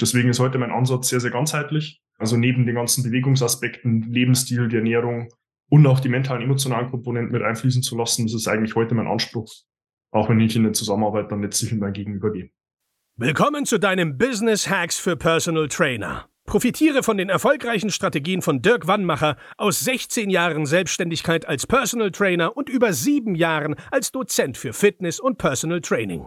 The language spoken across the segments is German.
Deswegen ist heute mein Ansatz sehr, sehr ganzheitlich. Also neben den ganzen Bewegungsaspekten, Lebensstil, die Ernährung und auch die mentalen, emotionalen Komponenten mit einfließen zu lassen, das ist eigentlich heute mein Anspruch. Auch wenn ich in der Zusammenarbeit dann letztlich mit meinem Gegenüber gehe. Willkommen zu deinem Business Hacks für Personal Trainer. Profitiere von den erfolgreichen Strategien von Dirk Wannmacher aus 16 Jahren Selbstständigkeit als Personal Trainer und über sieben Jahren als Dozent für Fitness und Personal Training.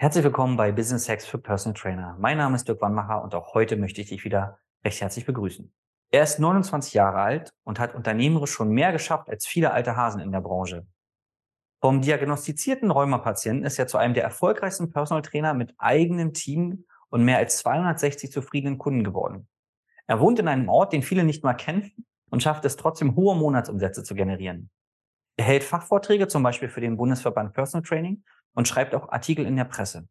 Herzlich willkommen bei Business Hacks für Personal Trainer. Mein Name ist Dirk Wannmacher und auch heute möchte ich dich wieder recht herzlich begrüßen. Er ist 29 Jahre alt und hat unternehmerisch schon mehr geschafft als viele alte Hasen in der Branche. Vom diagnostizierten Rheumapatienten ist er zu einem der erfolgreichsten Personal Trainer mit eigenem Team und mehr als 260 zufriedenen Kunden geworden. Er wohnt in einem Ort, den viele nicht mal kennen und schafft es trotzdem hohe Monatsumsätze zu generieren. Er hält Fachvorträge zum Beispiel für den Bundesverband Personal Training und schreibt auch Artikel in der Presse.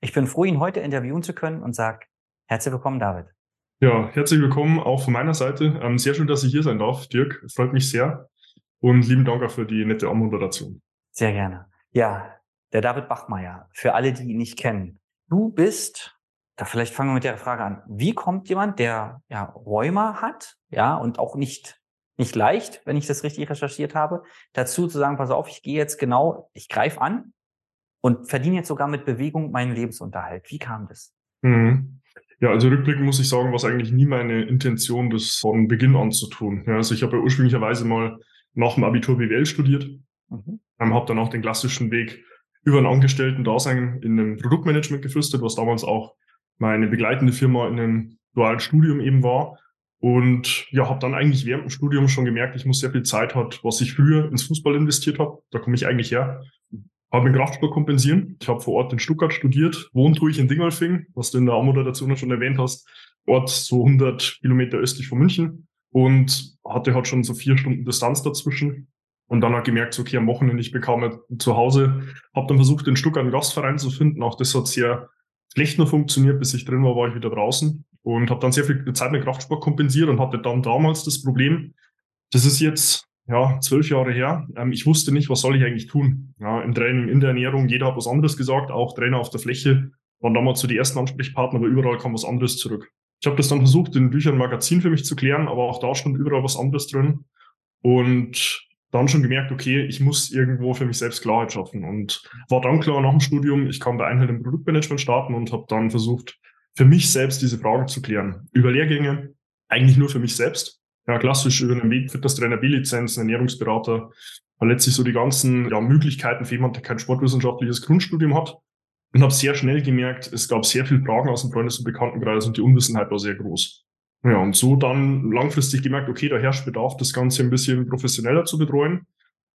Ich bin froh, ihn heute interviewen zu können und sage herzlich willkommen, David. Ja, herzlich willkommen auch von meiner Seite. Ähm, sehr schön, dass ich hier sein darf, Dirk. Freut mich sehr. Und lieben Dank auch für die nette Anmoderation. Sehr gerne. Ja, der David Bachmeier, für alle, die ihn nicht kennen. Du bist, da vielleicht fangen wir mit der Frage an. Wie kommt jemand, der ja Rheuma hat, ja, und auch nicht nicht leicht, wenn ich das richtig recherchiert habe, dazu zu sagen, pass auf, ich gehe jetzt genau, ich greife an, und verdiene jetzt sogar mit Bewegung meinen Lebensunterhalt. Wie kam das? Mhm. Ja, also rückblickend muss ich sagen, was eigentlich nie meine Intention, das von Beginn an zu tun. Ja, also ich habe ja ursprünglicherweise mal nach dem Abitur BWL studiert, mhm. ähm, habe dann auch den klassischen Weg über ein Angestellten-Dasein in einem Produktmanagement geflüstert, was damals auch meine begleitende Firma in einem dualen Studium eben war. Und ja, habe dann eigentlich während dem Studium schon gemerkt, ich muss sehr viel Zeit hat, was ich früher ins Fußball investiert habe. Da komme ich eigentlich her habe den Kraftsport kompensieren. Ich habe vor Ort in Stuttgart studiert, wohnt ich in Dingolfing, was du in der Anmoderation schon erwähnt hast. Ort so 100 Kilometer östlich von München und hatte halt schon so vier Stunden Distanz dazwischen. Und dann hat gemerkt, okay, am Wochenende ich bekam zu Hause, habe dann versucht, in Stuttgart einen Gastverein zu finden. Auch das hat sehr schlecht nur funktioniert, bis ich drin war, war ich wieder draußen und habe dann sehr viel Zeit mit Kraftsport kompensiert und hatte dann damals das Problem, das ist jetzt ja, zwölf Jahre her. Ähm, ich wusste nicht, was soll ich eigentlich tun. Ja, Im Training, in der Ernährung, jeder hat was anderes gesagt, auch Trainer auf der Fläche waren damals so die ersten Ansprechpartner, aber überall kam was anderes zurück. Ich habe das dann versucht, in Büchern Magazin für mich zu klären, aber auch da stand überall was anderes drin. Und dann schon gemerkt, okay, ich muss irgendwo für mich selbst Klarheit schaffen. Und war dann klar nach dem Studium, ich kann bei Einheit im Produktmanagement starten und habe dann versucht, für mich selbst diese Fragen zu klären. Über Lehrgänge, eigentlich nur für mich selbst ja, klassisch über einen Weg Fitnesstrainer, B-Lizenz, Ernährungsberater, letztlich so die ganzen ja, Möglichkeiten für jemanden, der kein sportwissenschaftliches Grundstudium hat. Und habe sehr schnell gemerkt, es gab sehr viele Fragen aus dem Freundes- und Bekanntenkreis und die Unwissenheit war sehr groß. Ja, und so dann langfristig gemerkt, okay, da herrscht Bedarf, das Ganze ein bisschen professioneller zu betreuen.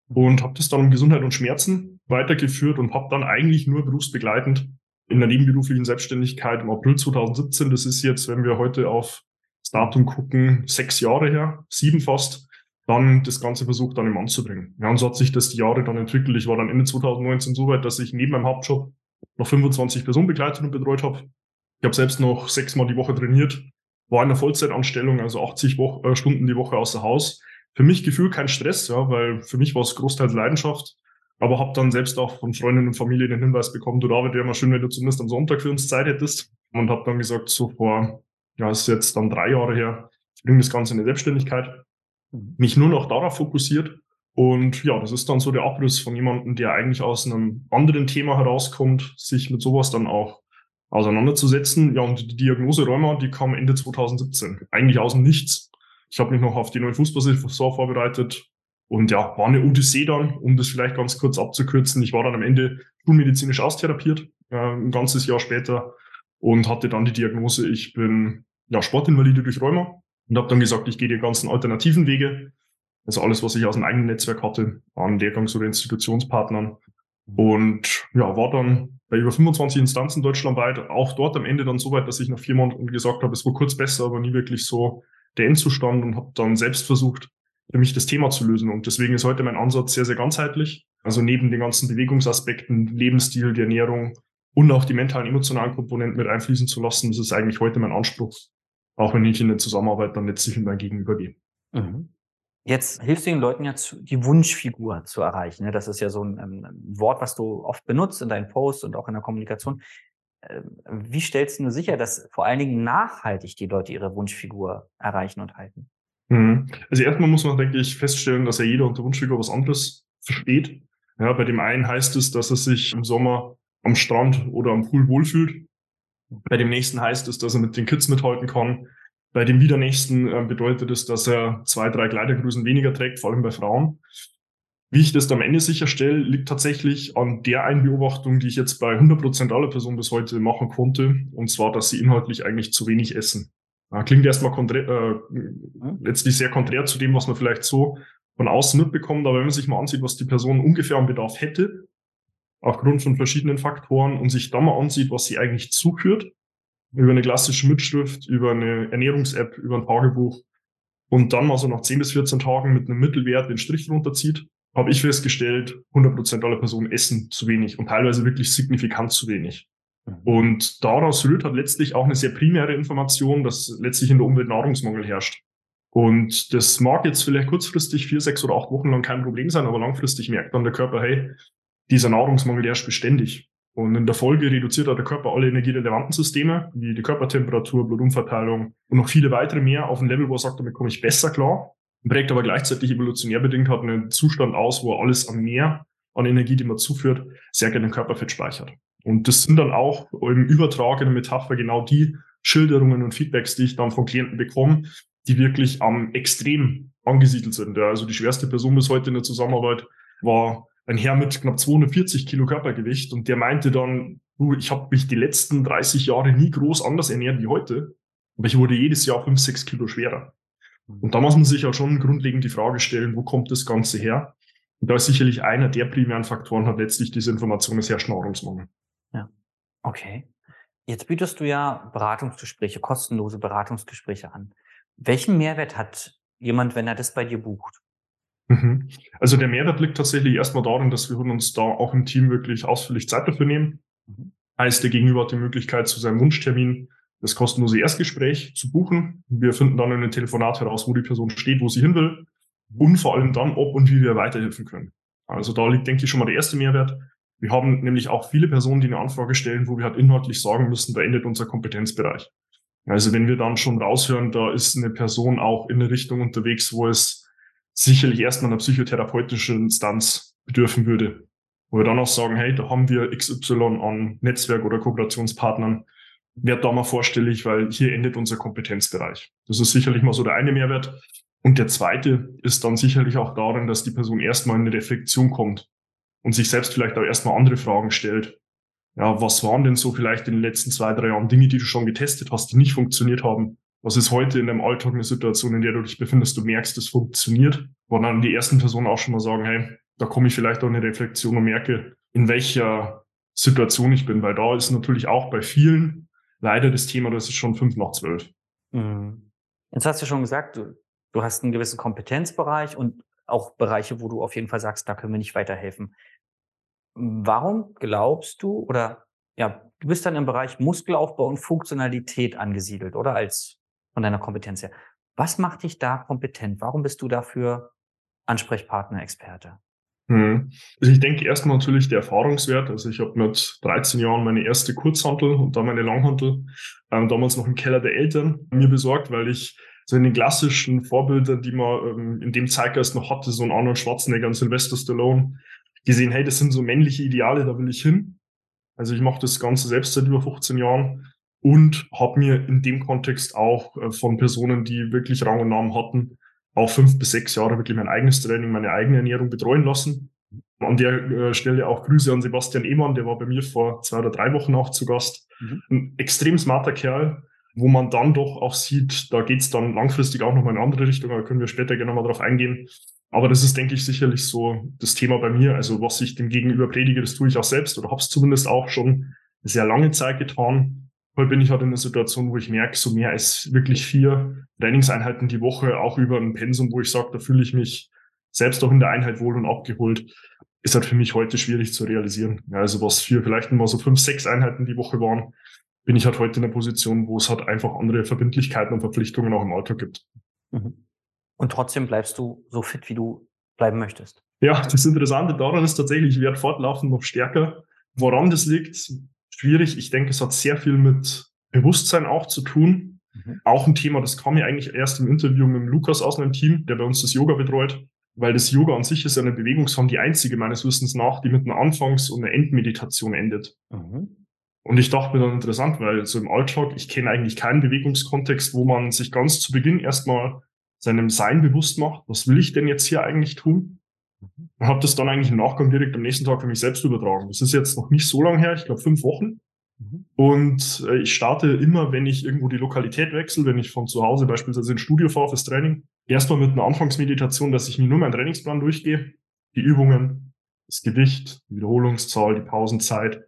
Und habe das dann um Gesundheit und Schmerzen weitergeführt und habe dann eigentlich nur berufsbegleitend in der nebenberuflichen Selbstständigkeit im April 2017, das ist jetzt, wenn wir heute auf das Datum gucken, sechs Jahre her, sieben fast, dann das Ganze versucht dann im Mann zu bringen. Ja, und so hat sich das die Jahre dann entwickelt. Ich war dann Ende 2019 so weit, dass ich neben meinem Hauptjob noch 25 Personen begleitet und betreut habe. Ich habe selbst noch sechsmal die Woche trainiert, war in der Vollzeitanstellung, also 80 Wo äh, Stunden die Woche außer Haus. Für mich Gefühl kein Stress, ja, weil für mich war es großteils Leidenschaft. Aber habe dann selbst auch von Freunden und Familie den Hinweis bekommen, du David, wäre mal schön, wenn du zumindest am Sonntag für uns Zeit hättest. Und habe dann gesagt, so vor ja, ist jetzt dann drei Jahre her, bringe das Ganze in die Selbstständigkeit, mhm. mich nur noch darauf fokussiert. Und ja, das ist dann so der Abriss von jemandem, der eigentlich aus einem anderen Thema herauskommt, sich mit sowas dann auch auseinanderzusetzen. Ja, und die Diagnose Rheuma, die kam Ende 2017, eigentlich aus dem Nichts. Ich habe mich noch auf die neue Fußballsaison vorbereitet und ja, war eine Odyssee dann, um das vielleicht ganz kurz abzukürzen. Ich war dann am Ende schulmedizinisch austherapiert, äh, ein ganzes Jahr später und hatte dann die Diagnose, ich bin ja, Sportinvalide durch Rheuma und habe dann gesagt, ich gehe die ganzen alternativen Wege. Also alles, was ich aus dem eigenen Netzwerk hatte, an Lehrgangs- oder Institutionspartnern. Und ja, war dann bei über 25 Instanzen deutschlandweit, auch dort am Ende dann so weit, dass ich nach vier Monaten gesagt habe, es war kurz besser, aber nie wirklich so der Endzustand und habe dann selbst versucht, für mich das Thema zu lösen. Und deswegen ist heute mein Ansatz sehr, sehr ganzheitlich. Also neben den ganzen Bewegungsaspekten, Lebensstil, die Ernährung und auch die mentalen, emotionalen Komponenten mit einfließen zu lassen, das ist eigentlich heute mein Anspruch, auch wenn ich in der Zusammenarbeit dann letztlich mit meinem Gegenüber gehe. Mhm. Jetzt hilfst du den Leuten ja, zu, die Wunschfigur zu erreichen. Ne? Das ist ja so ein, ein, Wort, was du oft benutzt in deinen Posts und auch in der Kommunikation. Ähm, wie stellst du sicher, dass vor allen Dingen nachhaltig die Leute ihre Wunschfigur erreichen und halten? Mhm. Also erstmal muss man, denke ich, feststellen, dass ja jeder unter Wunschfigur was anderes versteht. Ja, bei dem einen heißt es, dass er sich im Sommer am Strand oder am Pool wohlfühlt. Bei dem nächsten heißt es, dass er mit den Kids mithalten kann. Bei dem wieder nächsten äh, bedeutet es, dass er zwei, drei Kleidergrößen weniger trägt, vor allem bei Frauen. Wie ich das am Ende sicherstelle, liegt tatsächlich an der Einbeobachtung, die ich jetzt bei 100 Prozent aller Personen bis heute machen konnte. Und zwar, dass sie inhaltlich eigentlich zu wenig essen. Klingt erstmal äh, letztlich sehr konträr zu dem, was man vielleicht so von außen mitbekommt. Aber wenn man sich mal ansieht, was die Person ungefähr am Bedarf hätte, aufgrund von verschiedenen Faktoren und sich dann mal ansieht, was sie eigentlich zuführt, über eine klassische Mitschrift, über eine Ernährungs-App, über ein Tagebuch und dann mal so nach 10 bis 14 Tagen mit einem Mittelwert den Strich runterzieht, habe ich festgestellt, 100 Prozent aller Personen essen zu wenig und teilweise wirklich signifikant zu wenig. Mhm. Und daraus rührt hat letztlich auch eine sehr primäre Information, dass letztlich in der Umwelt Nahrungsmangel herrscht. Und das mag jetzt vielleicht kurzfristig vier, sechs oder acht Wochen lang kein Problem sein, aber langfristig merkt dann der Körper, hey, dieser Nahrungsmangel herrscht beständig. Und in der Folge reduziert der Körper alle energierelevanten Systeme, wie die Körpertemperatur, Blutumverteilung und noch viele weitere mehr auf ein Level, wo er sagt, damit komme ich besser klar. Prägt aber gleichzeitig evolutionär bedingt hat einen Zustand aus, wo er alles an mehr an Energie, die man zuführt, sehr gerne im Körperfett speichert. Und das sind dann auch im Übertrag in der Metapher genau die Schilderungen und Feedbacks, die ich dann von Klienten bekomme, die wirklich am Extrem angesiedelt sind. Also die schwerste Person bis heute in der Zusammenarbeit war ein Herr mit knapp 240 Kilo Körpergewicht und der meinte dann, du, ich habe mich die letzten 30 Jahre nie groß anders ernährt wie heute, aber ich wurde jedes Jahr 5, 6 Kilo schwerer. Und da muss man sich ja schon grundlegend die Frage stellen, wo kommt das Ganze her? Und da ist sicherlich einer der primären Faktoren, hat letztlich diese Information des herrscht Nahrungsmangel. Ja, okay. Jetzt bietest du ja Beratungsgespräche, kostenlose Beratungsgespräche an. Welchen Mehrwert hat jemand, wenn er das bei dir bucht? Mhm. Also der Mehrwert liegt tatsächlich erstmal darin, dass wir uns da auch im Team wirklich ausführlich Zeit dafür nehmen. Mhm. Heißt, der Gegenüber hat die Möglichkeit, zu seinem Wunschtermin das kostenlose Erstgespräch zu buchen. Wir finden dann in einem Telefonat heraus, wo die Person steht, wo sie hin will mhm. und vor allem dann, ob und wie wir weiterhelfen können. Also da liegt, denke ich, schon mal der erste Mehrwert. Wir haben nämlich auch viele Personen, die eine Anfrage stellen, wo wir halt inhaltlich sagen müssen, da endet unser Kompetenzbereich. Also wenn wir dann schon raushören, da ist eine Person auch in eine Richtung unterwegs, wo es sicherlich erstmal einer psychotherapeutischen Instanz bedürfen würde. Wo wir dann auch sagen, hey, da haben wir XY an Netzwerk- oder Kooperationspartnern, wird da mal vorstellig, weil hier endet unser Kompetenzbereich. Das ist sicherlich mal so der eine Mehrwert. Und der zweite ist dann sicherlich auch darin, dass die Person erstmal in eine Reflexion kommt und sich selbst vielleicht auch erstmal andere Fragen stellt. Ja, was waren denn so vielleicht in den letzten zwei, drei Jahren Dinge, die du schon getestet hast, die nicht funktioniert haben? Was ist heute in deinem Alltag eine Situation, in der du dich befindest, du merkst, es funktioniert? Wo dann die ersten Personen auch schon mal sagen, hey, da komme ich vielleicht auch in eine Reflexion und merke, in welcher Situation ich bin, weil da ist natürlich auch bei vielen leider das Thema, das ist schon fünf nach zwölf. Mhm. Jetzt hast du schon gesagt, du, du hast einen gewissen Kompetenzbereich und auch Bereiche, wo du auf jeden Fall sagst, da können wir nicht weiterhelfen. Warum glaubst du oder ja, du bist dann im Bereich Muskelaufbau und Funktionalität angesiedelt, oder als von deiner Kompetenz her. Was macht dich da kompetent? Warum bist du dafür Ansprechpartner, Experte? Hm. Also ich denke erstmal natürlich der Erfahrungswert. Also ich habe mit 13 Jahren meine erste Kurzhantel und dann meine Langhantel, ähm, damals noch im Keller der Eltern, mir besorgt, weil ich so in den klassischen Vorbildern, die man ähm, in dem Zeitgeist noch hatte, so ein Arnold Schwarzenegger und Sylvester Stallone, gesehen, hey, das sind so männliche Ideale, da will ich hin. Also ich mache das Ganze selbst seit über 15 Jahren und habe mir in dem Kontext auch äh, von Personen, die wirklich Rang und Namen hatten, auch fünf bis sechs Jahre wirklich mein eigenes Training, meine eigene Ernährung betreuen lassen. An der äh, Stelle auch Grüße an Sebastian Ehmann, der war bei mir vor zwei oder drei Wochen auch zu Gast. Mhm. Ein extrem smarter Kerl, wo man dann doch auch sieht, da geht's dann langfristig auch noch mal in eine andere Richtung, da können wir später gerne mal drauf eingehen. Aber das ist, denke ich, sicherlich so das Thema bei mir. Also was ich dem Gegenüber predige, das tue ich auch selbst oder habe es zumindest auch schon sehr lange Zeit getan heute bin ich halt in einer Situation, wo ich merke, so mehr als wirklich vier Trainingseinheiten die Woche, auch über ein Pensum, wo ich sage, da fühle ich mich selbst auch in der Einheit wohl und abgeholt, ist halt für mich heute schwierig zu realisieren. Ja, also was für vielleicht immer so fünf, sechs Einheiten die Woche waren, bin ich halt heute in einer Position, wo es halt einfach andere Verbindlichkeiten und Verpflichtungen auch im Alltag gibt. Mhm. Und trotzdem bleibst du so fit, wie du bleiben möchtest. Ja, das Interessante daran ist tatsächlich, ich werde fortlaufend noch stärker. Woran das liegt, schwierig. Ich denke, es hat sehr viel mit Bewusstsein auch zu tun. Mhm. Auch ein Thema, das kam mir eigentlich erst im Interview mit dem Lukas aus einem Team, der bei uns das Yoga betreut, weil das Yoga an sich ist eine Bewegungsform, die einzige meines Wissens nach, die mit einer Anfangs- und einer Endmeditation endet. Mhm. Und ich dachte mir dann interessant, weil so im Alltag, ich kenne eigentlich keinen Bewegungskontext, wo man sich ganz zu Beginn erstmal seinem Sein bewusst macht, was will ich denn jetzt hier eigentlich tun? Und habe das dann eigentlich im Nachgang direkt am nächsten Tag für mich selbst übertragen. Das ist jetzt noch nicht so lange her, ich glaube fünf Wochen. Mhm. Und äh, ich starte immer, wenn ich irgendwo die Lokalität wechsle, wenn ich von zu Hause beispielsweise ins Studio fahre fürs Training, erstmal mit einer Anfangsmeditation, dass ich mir nur meinen Trainingsplan durchgehe, die Übungen, das Gewicht, die Wiederholungszahl, die Pausenzeit,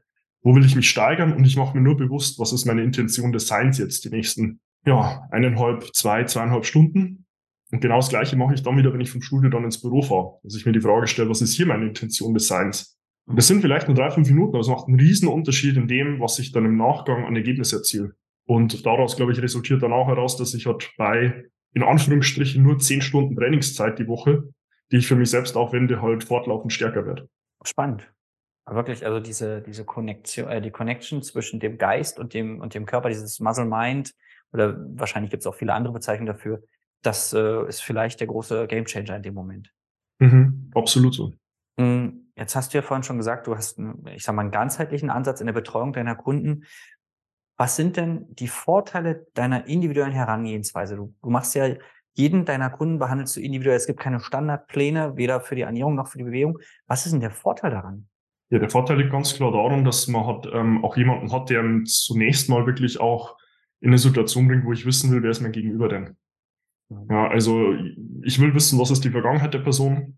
wo will ich mich steigern und ich mache mir nur bewusst, was ist meine Intention des Seins jetzt die nächsten ja, eineinhalb, zwei, zweieinhalb Stunden und genau das Gleiche mache ich dann wieder, wenn ich vom Studio dann ins Büro fahre. Dass ich mir die Frage stelle, was ist hier meine Intention des Seins? Und das sind vielleicht nur drei, fünf Minuten, aber es macht einen riesen Unterschied in dem, was ich dann im Nachgang an Ergebnis erziele. Und daraus, glaube ich, resultiert dann auch heraus, dass ich halt bei, in Anführungsstrichen, nur zehn Stunden Trainingszeit die Woche, die ich für mich selbst aufwende, halt fortlaufend stärker werde. Spannend. Wirklich, also diese, diese Connection, äh, die Connection zwischen dem Geist und dem, und dem Körper, dieses Muscle Mind, oder wahrscheinlich gibt es auch viele andere Bezeichnungen dafür, das äh, ist vielleicht der große Gamechanger in dem Moment. Mhm, absolut so. Hm, jetzt hast du ja vorhin schon gesagt, du hast, einen, ich sag mal, einen ganzheitlichen Ansatz in der Betreuung deiner Kunden. Was sind denn die Vorteile deiner individuellen Herangehensweise? Du, du machst ja jeden deiner Kunden behandelst du individuell. Es gibt keine Standardpläne, weder für die Ernährung noch für die Bewegung. Was ist denn der Vorteil daran? Ja, der Vorteil liegt ganz klar daran, dass man hat, ähm, auch jemanden hat, der zunächst mal wirklich auch in eine Situation bringt, wo ich wissen will, wer ist mein Gegenüber denn. Ja, also ich will wissen, was ist die Vergangenheit der Person,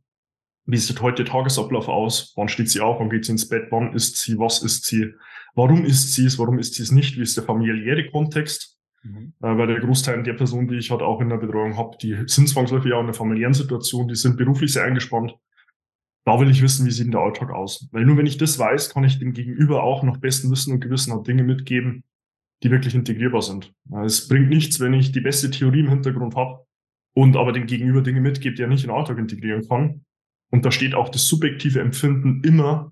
wie sieht heute der Tagesablauf aus, wann steht sie auf, wann geht sie ins Bett, wann ist sie, was ist sie, warum ist sie es, warum ist sie es nicht, wie ist der familiäre Kontext, mhm. äh, weil der Großteil der Personen, die ich halt auch in der Betreuung habe, die sind zwangsläufig auch in einer familiären Situation, die sind beruflich sehr eingespannt. Da will ich wissen, wie sieht denn der Alltag aus. Weil nur wenn ich das weiß, kann ich dem Gegenüber auch nach bestem Wissen und Gewissen halt Dinge mitgeben, die wirklich integrierbar sind. Es bringt nichts, wenn ich die beste Theorie im Hintergrund habe und aber dem Gegenüber Dinge mitgebe, die er nicht in den Alltag integrieren kann. Und da steht auch das subjektive Empfinden immer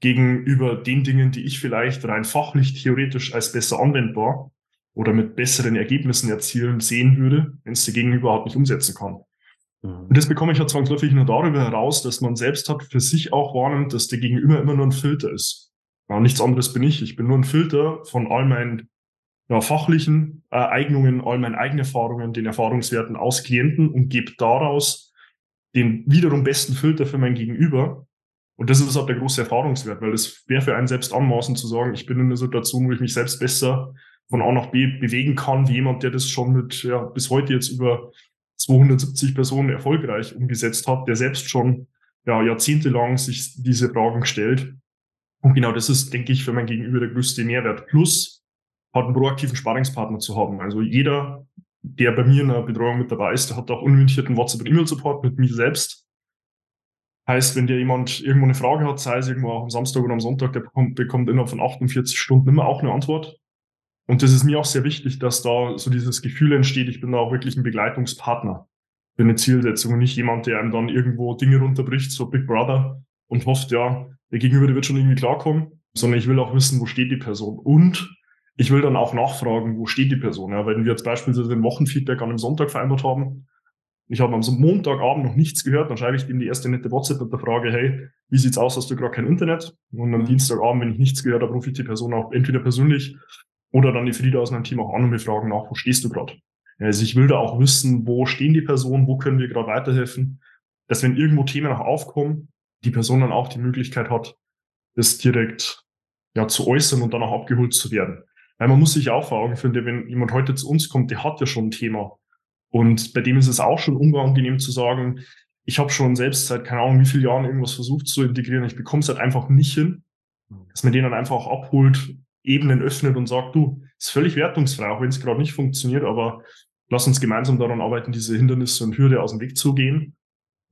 gegenüber den Dingen, die ich vielleicht rein fachlich, theoretisch als besser anwendbar oder mit besseren Ergebnissen erzielen sehen würde, wenn es der Gegenüber halt nicht umsetzen kann. Mhm. Und das bekomme ich ja zwangsläufig nur darüber heraus, dass man selbst hat für sich auch wahrnimmt, dass der Gegenüber immer nur ein Filter ist. Ja, nichts anderes bin ich. Ich bin nur ein Filter von all meinen ja, fachlichen äh, Eignungen, all meinen eigenen Erfahrungen, den Erfahrungswerten aus Klienten und gebe daraus den wiederum besten Filter für mein Gegenüber. Und das ist auch der große Erfahrungswert, weil es wäre für einen selbst anmaßend zu sagen, ich bin in einer Situation, wo ich mich selbst besser von A nach B bewegen kann, wie jemand, der das schon mit ja, bis heute jetzt über 270 Personen erfolgreich umgesetzt hat, der selbst schon ja, jahrzehntelang sich diese Fragen stellt und genau das ist, denke ich, für mein Gegenüber der größte Mehrwert. Plus hat einen proaktiven Sparingspartner zu haben. Also jeder, der bei mir in der Betreuung mit dabei ist, der hat auch unlimitierten WhatsApp- und E-Mail-Support mit mir selbst. Heißt, wenn dir jemand irgendwo eine Frage hat, sei es irgendwo auch am Samstag oder am Sonntag, der bekommt, bekommt innerhalb von 48 Stunden immer auch eine Antwort. Und das ist mir auch sehr wichtig, dass da so dieses Gefühl entsteht, ich bin da auch wirklich ein Begleitungspartner für eine Zielsetzung und nicht jemand, der einem dann irgendwo Dinge runterbricht, so Big Brother, und hofft, ja, der Gegenüber der wird schon irgendwie klarkommen, sondern ich will auch wissen, wo steht die Person. Und ich will dann auch nachfragen, wo steht die Person. Ja, wenn wir jetzt beispielsweise den Wochenfeedback an einem Sonntag vereinbart haben, ich habe am Montagabend noch nichts gehört, dann schreibe ich ihm die erste nette WhatsApp mit der Frage, hey, wie sieht's aus, hast du gerade kein Internet? Und am mhm. Dienstagabend, wenn ich nichts gehört habe, rufe ich die Person auch entweder persönlich oder dann die Frieda aus meinem Team auch an und wir fragen nach, wo stehst du gerade? Also ich will da auch wissen, wo stehen die Personen, wo können wir gerade weiterhelfen, dass wenn irgendwo Themen auch aufkommen, die Person dann auch die Möglichkeit hat, das direkt ja, zu äußern und dann auch abgeholt zu werden. Weil man muss sich auch vor Augen führen, wenn jemand heute zu uns kommt, der hat ja schon ein Thema. Und bei dem ist es auch schon unangenehm zu sagen, ich habe schon selbst seit keine Ahnung wie vielen Jahren irgendwas versucht zu integrieren, ich bekomme es halt einfach nicht hin, dass man den dann einfach auch abholt Ebenen öffnet und sagt, du, ist völlig wertungsfrei, auch wenn es gerade nicht funktioniert, aber lass uns gemeinsam daran arbeiten, diese Hindernisse und Hürde aus dem Weg zu gehen.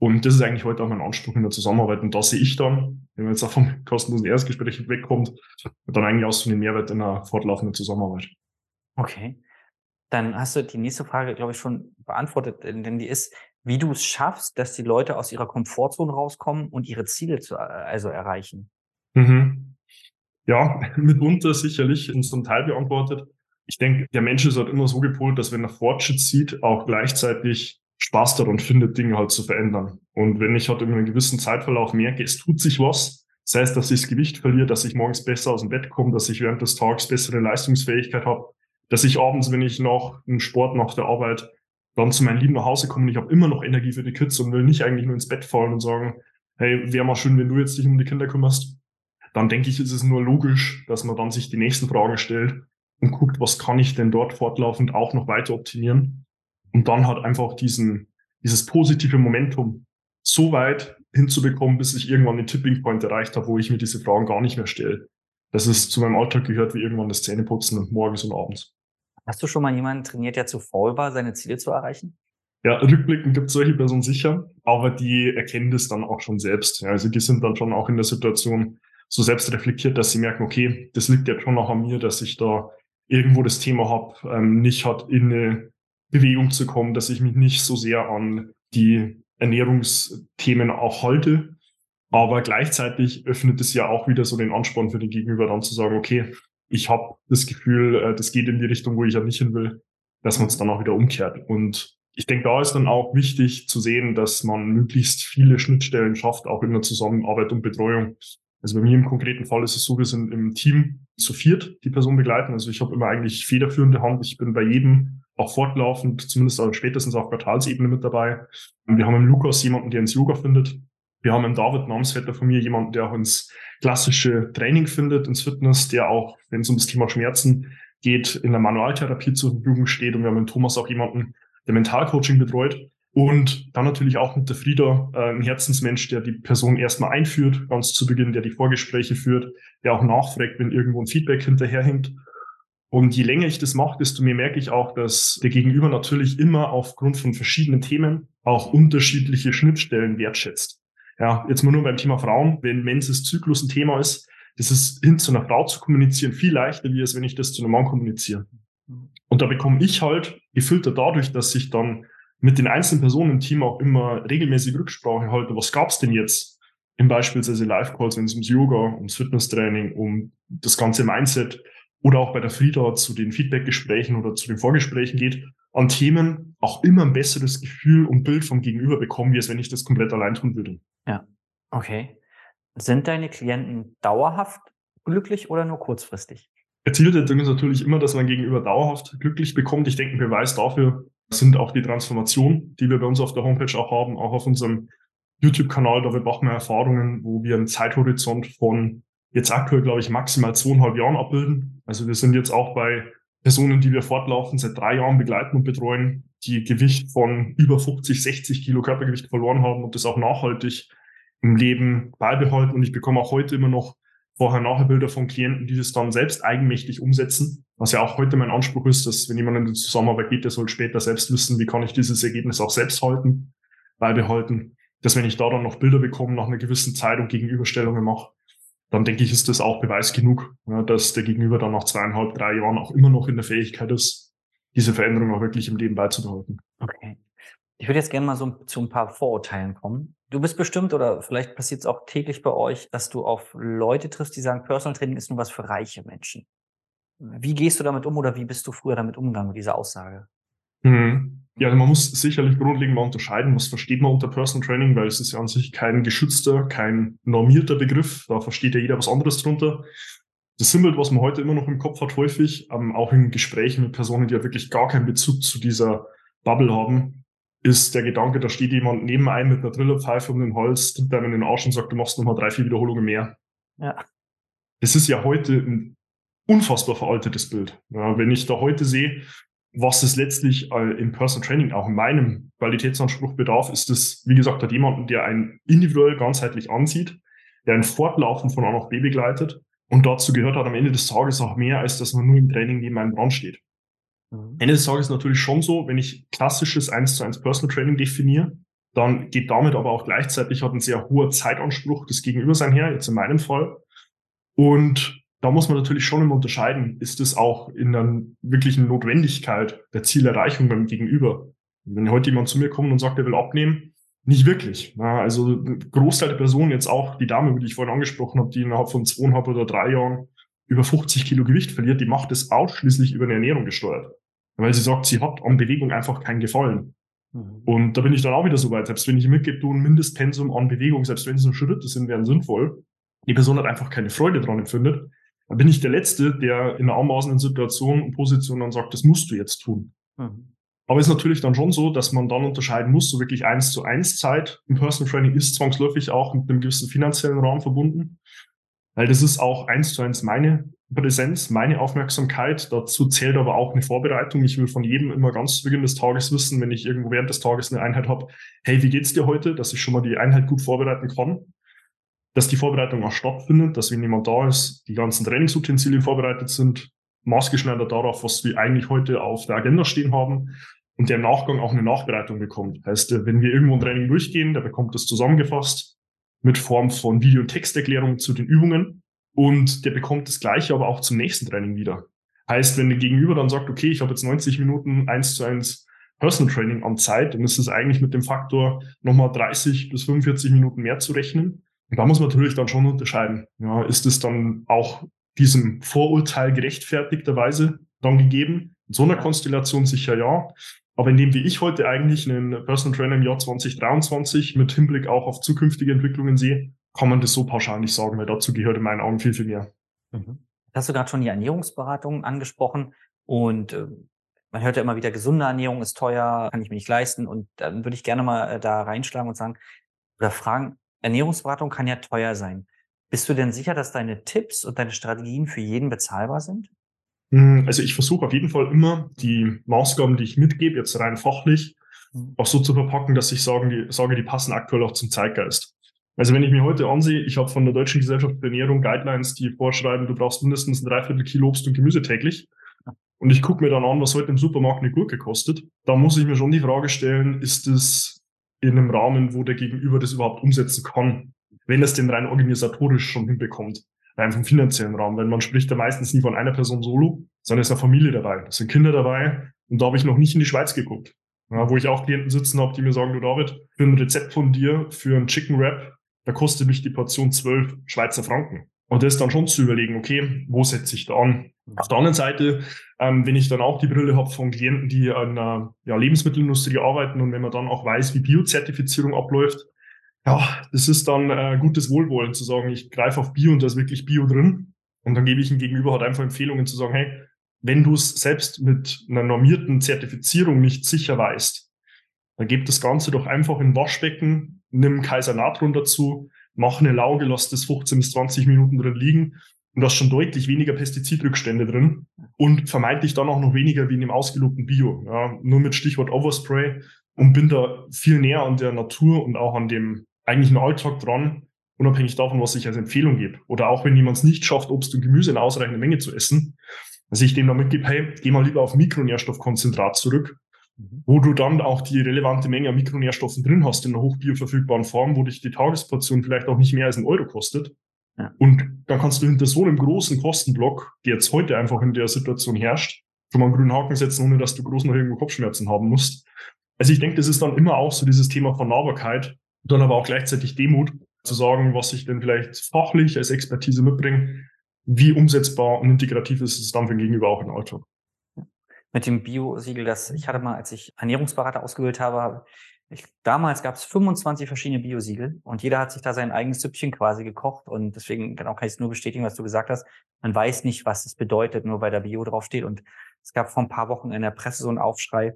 Und das ist eigentlich heute auch mein Anspruch in der Zusammenarbeit. Und da sehe ich dann, wenn man jetzt auch vom kostenlosen Erstgespräch wegkommt, dann eigentlich auch so einen Mehrwert in einer fortlaufenden Zusammenarbeit. Okay. Dann hast du die nächste Frage, glaube ich, schon beantwortet, denn die ist, wie du es schaffst, dass die Leute aus ihrer Komfortzone rauskommen und ihre Ziele zu, also erreichen. Mhm. Ja, mitunter sicherlich in zum Teil beantwortet. Ich denke, der Mensch ist halt immer so gepolt, dass wenn er Fortschritt sieht, auch gleichzeitig Spaß daran findet, Dinge halt zu verändern. Und wenn ich halt in einem gewissen Zeitverlauf merke, es tut sich was, sei es, dass ich das Gewicht verliere, dass ich morgens besser aus dem Bett komme, dass ich während des Tages bessere Leistungsfähigkeit habe, dass ich abends, wenn ich noch einen Sport nach der Arbeit dann zu meinen Lieben nach Hause komme und ich habe immer noch Energie für die Kids und will nicht eigentlich nur ins Bett fallen und sagen, hey, wäre mal schön, wenn du jetzt dich um die Kinder kümmerst, dann denke ich, ist es nur logisch, dass man dann sich die nächsten Fragen stellt und guckt, was kann ich denn dort fortlaufend auch noch weiter optimieren und dann halt einfach diesen, dieses positive Momentum so weit hinzubekommen, bis ich irgendwann den Tipping Point erreicht habe, wo ich mir diese Fragen gar nicht mehr stelle. Dass es zu meinem Alltag gehört, wie irgendwann das Zähneputzen morgens und abends. Hast du schon mal jemanden trainiert, der zu faul war, seine Ziele zu erreichen? Ja, rückblickend gibt es solche Personen sicher, aber die erkennen das dann auch schon selbst. Ja, also die sind dann schon auch in der Situation so selbst reflektiert, dass sie merken, okay, das liegt jetzt schon noch an mir, dass ich da irgendwo das Thema habe, ähm, nicht hat in eine Bewegung zu kommen, dass ich mich nicht so sehr an die Ernährungsthemen auch halte. Aber gleichzeitig öffnet es ja auch wieder so den Ansporn für den Gegenüber dann zu sagen, okay, ich habe das Gefühl, äh, das geht in die Richtung, wo ich ja nicht hin will, dass man es dann auch wieder umkehrt. Und ich denke, da ist dann auch wichtig zu sehen, dass man möglichst viele Schnittstellen schafft, auch in der Zusammenarbeit und Betreuung. Also bei mir im konkreten Fall ist es so, wir sind im Team zu viert die Person begleiten. Also ich habe immer eigentlich federführende Hand. Ich bin bei jedem auch fortlaufend, zumindest auch spätestens auf Quartalsebene mit dabei. Wir haben im Lukas jemanden, der ins Yoga findet. Wir haben im David, Namensvetter von mir, jemanden, der auch ins klassische Training findet, ins Fitness, der auch, wenn es um das Thema Schmerzen geht, in der Manualtherapie zur Verfügung steht. Und wir haben mit Thomas auch jemanden, der Mentalcoaching betreut. Und dann natürlich auch mit der Frieda, äh, ein Herzensmensch, der die Person erstmal einführt, ganz zu Beginn, der die Vorgespräche führt, der auch nachfragt, wenn irgendwo ein Feedback hinterherhängt. Und je länger ich das mache, desto mehr merke ich auch, dass der Gegenüber natürlich immer aufgrund von verschiedenen Themen auch unterschiedliche Schnittstellen wertschätzt. Ja, jetzt mal nur beim Thema Frauen, wenn Menses Zyklus ein Thema ist, das ist hin zu einer Frau zu kommunizieren viel leichter, wie es, wenn ich das zu einem Mann kommuniziere. Und da bekomme ich halt gefiltert dadurch, dass ich dann mit den einzelnen Personen im Team auch immer regelmäßig Rücksprache halte. Was gab's denn jetzt? Im beispielsweise Live-Calls, wenn es ums Yoga, ums Fitnesstraining, um das ganze Mindset oder auch bei der Frieda zu den Feedback-Gesprächen oder zu den Vorgesprächen geht, an Themen auch immer ein besseres Gefühl und Bild vom Gegenüber bekommen, wie es wenn ich das komplett allein tun würde. Ja, okay. Sind deine Klienten dauerhaft glücklich oder nur kurzfristig? Erzielte Ding ist natürlich immer, dass man gegenüber dauerhaft glücklich bekommt. Ich denke, ein Beweis dafür sind auch die Transformationen, die wir bei uns auf der Homepage auch haben, auch auf unserem YouTube-Kanal. Da machen wir Erfahrungen, wo wir einen Zeithorizont von jetzt aktuell, glaube ich, maximal zweieinhalb Jahren abbilden. Also wir sind jetzt auch bei Personen, die wir fortlaufend seit drei Jahren begleiten und betreuen, die Gewicht von über 50, 60 Kilo Körpergewicht verloren haben und das auch nachhaltig im Leben beibehalten. Und ich bekomme auch heute immer noch Vorher-Nachher-Bilder von Klienten, die das dann selbst eigenmächtig umsetzen. Was ja auch heute mein Anspruch ist, dass wenn jemand in die Zusammenarbeit geht, der soll später selbst wissen, wie kann ich dieses Ergebnis auch selbst halten, beibehalten. Dass wenn ich da dann noch Bilder bekomme nach einer gewissen Zeit und Gegenüberstellungen mache, dann denke ich, ist das auch Beweis genug, ja, dass der Gegenüber dann nach zweieinhalb, drei Jahren auch immer noch in der Fähigkeit ist, diese Veränderung auch wirklich im Leben beizubehalten. Okay. Ich würde jetzt gerne mal so zu ein paar Vorurteilen kommen. Du bist bestimmt oder vielleicht passiert es auch täglich bei euch, dass du auf Leute triffst, die sagen, Personal Training ist nur was für reiche Menschen. Wie gehst du damit um oder wie bist du früher damit umgegangen mit dieser Aussage? Mhm. Ja, also man muss sicherlich grundlegend mal unterscheiden, was versteht man unter Personal Training, weil es ist ja an sich kein geschützter, kein normierter Begriff. Da versteht ja jeder was anderes drunter. Das Symbol, was man heute immer noch im Kopf hat, häufig, ähm, auch in Gesprächen mit Personen, die ja wirklich gar keinen Bezug zu dieser Bubble haben, ist der Gedanke, da steht jemand neben einem mit einer Drillerpfeife um den Hals, tritt einem in den Arsch und sagt, du machst nochmal drei, vier Wiederholungen mehr. Ja. Das ist ja heute ein unfassbar veraltetes Bild. Ja, wenn ich da heute sehe, was es letztlich äh, im Personal Training auch in meinem Qualitätsanspruch bedarf, ist es, wie gesagt, hat jemanden, der einen individuell ganzheitlich ansieht, der ein Fortlaufen von A nach B begleitet Und dazu gehört halt am Ende des Tages auch mehr, als dass man nur im Training neben einem Brand steht. Mhm. Ende des Tages ist natürlich schon so, wenn ich klassisches 1 zu 1 Personal Training definiere, dann geht damit aber auch gleichzeitig hat ein sehr hoher Zeitanspruch des Gegenübers einher, jetzt in meinem Fall. Und da muss man natürlich schon immer unterscheiden, ist es auch in einer wirklichen Notwendigkeit der Zielerreichung beim Gegenüber. Wenn heute jemand zu mir kommt und sagt, er will abnehmen, nicht wirklich. Also ein Großteil der Personen, jetzt auch die Dame, die ich vorhin angesprochen habe, die innerhalb von zweieinhalb oder drei Jahren über 50 Kilo Gewicht verliert, die macht es ausschließlich über eine Ernährung gesteuert. Weil sie sagt, sie hat an Bewegung einfach keinen Gefallen. Mhm. Und da bin ich dann auch wieder so weit, selbst wenn ich mitgebe, du ein Mindestpensum an Bewegung, selbst wenn es nur Schritte sind, wären sinnvoll. Die Person hat einfach keine Freude dran empfindet. Dann bin ich der Letzte, der in einer anmaßenden Situation und Position dann sagt, das musst du jetzt tun. Mhm. Aber es ist natürlich dann schon so, dass man dann unterscheiden muss, so wirklich eins zu eins Zeit im Personal Training ist zwangsläufig auch mit einem gewissen finanziellen Raum verbunden. Weil das ist auch eins zu eins meine Präsenz, meine Aufmerksamkeit. Dazu zählt aber auch eine Vorbereitung. Ich will von jedem immer ganz zu Beginn des Tages wissen, wenn ich irgendwo während des Tages eine Einheit habe, hey, wie geht's dir heute? Dass ich schon mal die Einheit gut vorbereiten kann. Dass die Vorbereitung auch stattfindet, dass wenn jemand da ist, die ganzen Trainingsutensilien vorbereitet sind, maßgeschneidert darauf, was wir eigentlich heute auf der Agenda stehen haben und der im Nachgang auch eine Nachbereitung bekommt. Heißt, wenn wir irgendwo ein Training durchgehen, der bekommt das zusammengefasst mit Form von Video- und Texterklärungen zu den Übungen und der bekommt das Gleiche aber auch zum nächsten Training wieder. Heißt, wenn der Gegenüber dann sagt, okay, ich habe jetzt 90 Minuten eins zu eins Personal Training an Zeit, dann ist es eigentlich mit dem Faktor nochmal 30 bis 45 Minuten mehr zu rechnen. Und da muss man natürlich dann schon unterscheiden. Ja, ist es dann auch diesem Vorurteil gerechtfertigterweise dann gegeben? In so einer Konstellation sicher ja. Aber indem wie ich heute eigentlich einen Personal Trainer im Jahr 2023 mit Hinblick auch auf zukünftige Entwicklungen sehe, kann man das so pauschal nicht sagen, weil dazu gehört in meinen Augen viel, viel mehr. Mhm. Hast du gerade schon die Ernährungsberatung angesprochen und äh, man hört ja immer wieder, gesunde Ernährung ist teuer, kann ich mir nicht leisten und dann würde ich gerne mal äh, da reinschlagen und sagen oder fragen, Ernährungsberatung kann ja teuer sein. Bist du denn sicher, dass deine Tipps und deine Strategien für jeden bezahlbar sind? Hm, also ich versuche auf jeden Fall immer die Maßgaben, die ich mitgebe, jetzt rein fachlich, mhm. auch so zu verpacken, dass ich sagen, die, sage, die passen aktuell auch zum Zeitgeist. Also wenn ich mir heute ansehe, ich habe von der Deutschen Gesellschaft für Ernährung Guidelines, die vorschreiben, du brauchst mindestens ein Dreiviertel Kilo Obst und Gemüse täglich. Und ich gucke mir dann an, was heute im Supermarkt eine Gurke kostet. Da muss ich mir schon die Frage stellen, ist es in einem Rahmen, wo der Gegenüber das überhaupt umsetzen kann, wenn es denn rein organisatorisch schon hinbekommt, rein vom finanziellen Rahmen. Weil man spricht da meistens nie von einer Person solo, sondern es ist eine Familie dabei, es sind Kinder dabei. Und da habe ich noch nicht in die Schweiz geguckt. Ja, wo ich auch Klienten sitzen habe, die mir sagen, du David, für ein Rezept von dir, für einen Chicken Wrap, da kostet mich die Portion 12 Schweizer Franken. Und das dann schon zu überlegen, okay, wo setze ich da an? Auf der anderen Seite, ähm, wenn ich dann auch die Brille habe von Klienten, die an der ja, Lebensmittelindustrie arbeiten und wenn man dann auch weiß, wie Biozertifizierung abläuft, ja, das ist dann äh, gutes Wohlwollen zu sagen, ich greife auf Bio und da ist wirklich Bio drin. Und dann gebe ich ihm gegenüber halt einfach Empfehlungen zu sagen, hey, wenn du es selbst mit einer normierten Zertifizierung nicht sicher weißt, dann gib das Ganze doch einfach in Waschbecken, nimm Kaiser Natron dazu, mach eine Lauge, lass das 15 bis 20 Minuten drin liegen und da ist schon deutlich weniger Pestizidrückstände drin und vermeintlich dann auch noch weniger wie in dem ausgelobten Bio. Ja, nur mit Stichwort Overspray und bin da viel näher an der Natur und auch an dem eigentlichen Alltag dran, unabhängig davon, was ich als Empfehlung gebe. Oder auch wenn jemand es nicht schafft, Obst und Gemüse in ausreichender Menge zu essen, dass ich dem damit gebe, hey, geh mal lieber auf Mikronährstoffkonzentrat zurück. Wo du dann auch die relevante Menge an Mikronährstoffen drin hast in einer hochbioverfügbaren Form, wo dich die Tagesportion vielleicht auch nicht mehr als ein Euro kostet. Ja. Und dann kannst du hinter so einem großen Kostenblock, der jetzt heute einfach in der Situation herrscht, schon mal einen grünen Haken setzen, ohne dass du groß noch irgendwo Kopfschmerzen haben musst. Also ich denke, das ist dann immer auch so dieses Thema von Nahbarkeit, dann aber auch gleichzeitig Demut, zu sagen, was ich denn vielleicht fachlich als Expertise mitbringe, wie umsetzbar und integrativ ist es dann für den Gegenüber auch im Alltag mit dem Bio-Siegel, das ich hatte mal, als ich Ernährungsberater ausgebildet habe, ich, damals gab es 25 verschiedene Bio-Siegel und jeder hat sich da sein eigenes Süppchen quasi gekocht und deswegen genau kann ich es nur bestätigen, was du gesagt hast. Man weiß nicht, was es bedeutet, nur weil da Bio draufsteht und es gab vor ein paar Wochen in der Presse so einen Aufschrei,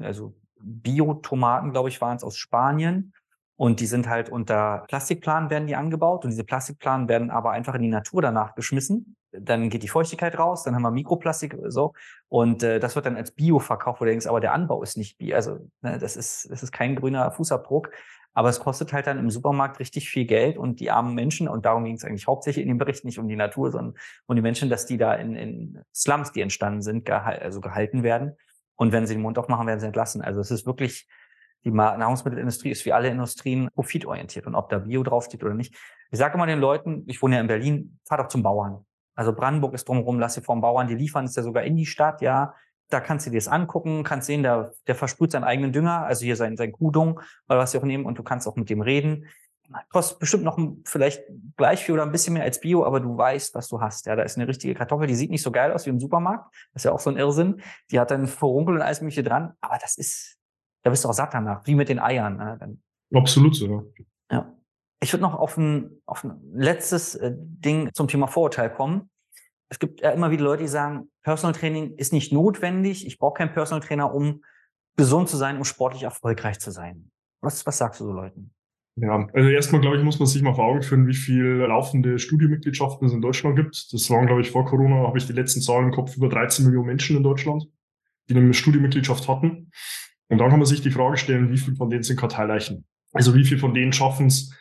also Bio-Tomaten, glaube ich, waren es aus Spanien und die sind halt unter Plastikplanen werden die angebaut und diese Plastikplanen werden aber einfach in die Natur danach geschmissen dann geht die Feuchtigkeit raus, dann haben wir Mikroplastik so und äh, das wird dann als Bio verkauft, wo du denkst, aber der Anbau ist nicht Bio, also ne, das ist das ist kein grüner Fußabdruck, aber es kostet halt dann im Supermarkt richtig viel Geld und die armen Menschen und darum ging es eigentlich hauptsächlich in dem Bericht nicht um die Natur, sondern um die Menschen, dass die da in, in Slums, die entstanden sind, gehal also gehalten werden und wenn sie den Mund aufmachen, werden sie entlassen. Also es ist wirklich die Nahrungsmittelindustrie ist wie alle Industrien profitorientiert und ob da Bio draufsteht oder nicht. Ich sage immer den Leuten, ich wohne ja in Berlin, fahr doch zum Bauern. Also Brandenburg ist drumherum, lass sie vom Bauern, die liefern es ja sogar in die Stadt, ja. Da kannst du dir das angucken, kannst sehen, der, der versprüht seinen eigenen Dünger, also hier sein, sein Kuhdung oder was sie auch nehmen und du kannst auch mit dem reden. Kostet bestimmt noch vielleicht gleich viel oder ein bisschen mehr als Bio, aber du weißt, was du hast. Ja, da ist eine richtige Kartoffel, die sieht nicht so geil aus wie im Supermarkt. Das ist ja auch so ein Irrsinn. Die hat dann Furunkel und alles mögliche dran, aber das ist, da bist du auch satt danach, wie mit den Eiern. Ne? Absolut so, ja. Ich würde noch auf ein, auf ein letztes äh, Ding zum Thema Vorurteil kommen. Es gibt ja immer wieder Leute, die sagen, Personal Training ist nicht notwendig. Ich brauche keinen Personal Trainer, um gesund zu sein, um sportlich erfolgreich zu sein. Was, was sagst du so Leuten? Ja, also erstmal, glaube ich, muss man sich mal vor Augen führen, wie viel laufende Studienmitgliedschaften es in Deutschland gibt. Das waren, glaube ich, vor Corona, habe ich die letzten Zahlen im Kopf, über 13 Millionen Menschen in Deutschland, die eine Studienmitgliedschaft hatten. Und dann kann man sich die Frage stellen, wie viel von denen sind Karteileichen? Also wie viel von denen schaffen es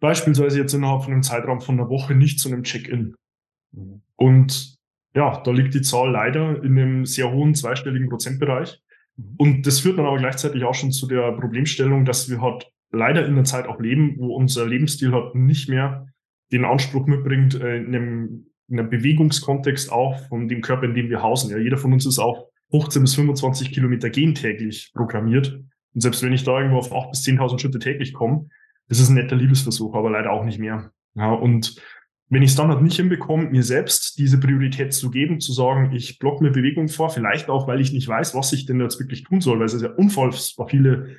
beispielsweise jetzt innerhalb von einem Zeitraum von einer Woche nicht zu einem Check-in. Mhm. Und ja, da liegt die Zahl leider in einem sehr hohen zweistelligen Prozentbereich. Mhm. Und das führt dann aber gleichzeitig auch schon zu der Problemstellung, dass wir halt leider in einer Zeit auch leben, wo unser Lebensstil halt nicht mehr den Anspruch mitbringt, äh, in einem, in einem Bewegungskontext auch von dem Körper, in dem wir hausen. Ja, jeder von uns ist auch 15 bis 25 Kilometer gehen täglich programmiert. Und selbst wenn ich da irgendwo auf 8 bis 10.000 Schritte täglich komme, das ist ein netter Liebesversuch, aber leider auch nicht mehr. Ja, und wenn ich es dann halt nicht hinbekomme, mir selbst diese Priorität zu geben, zu sagen, ich block mir Bewegung vor, vielleicht auch, weil ich nicht weiß, was ich denn jetzt wirklich tun soll, weil es ja unfassbar viele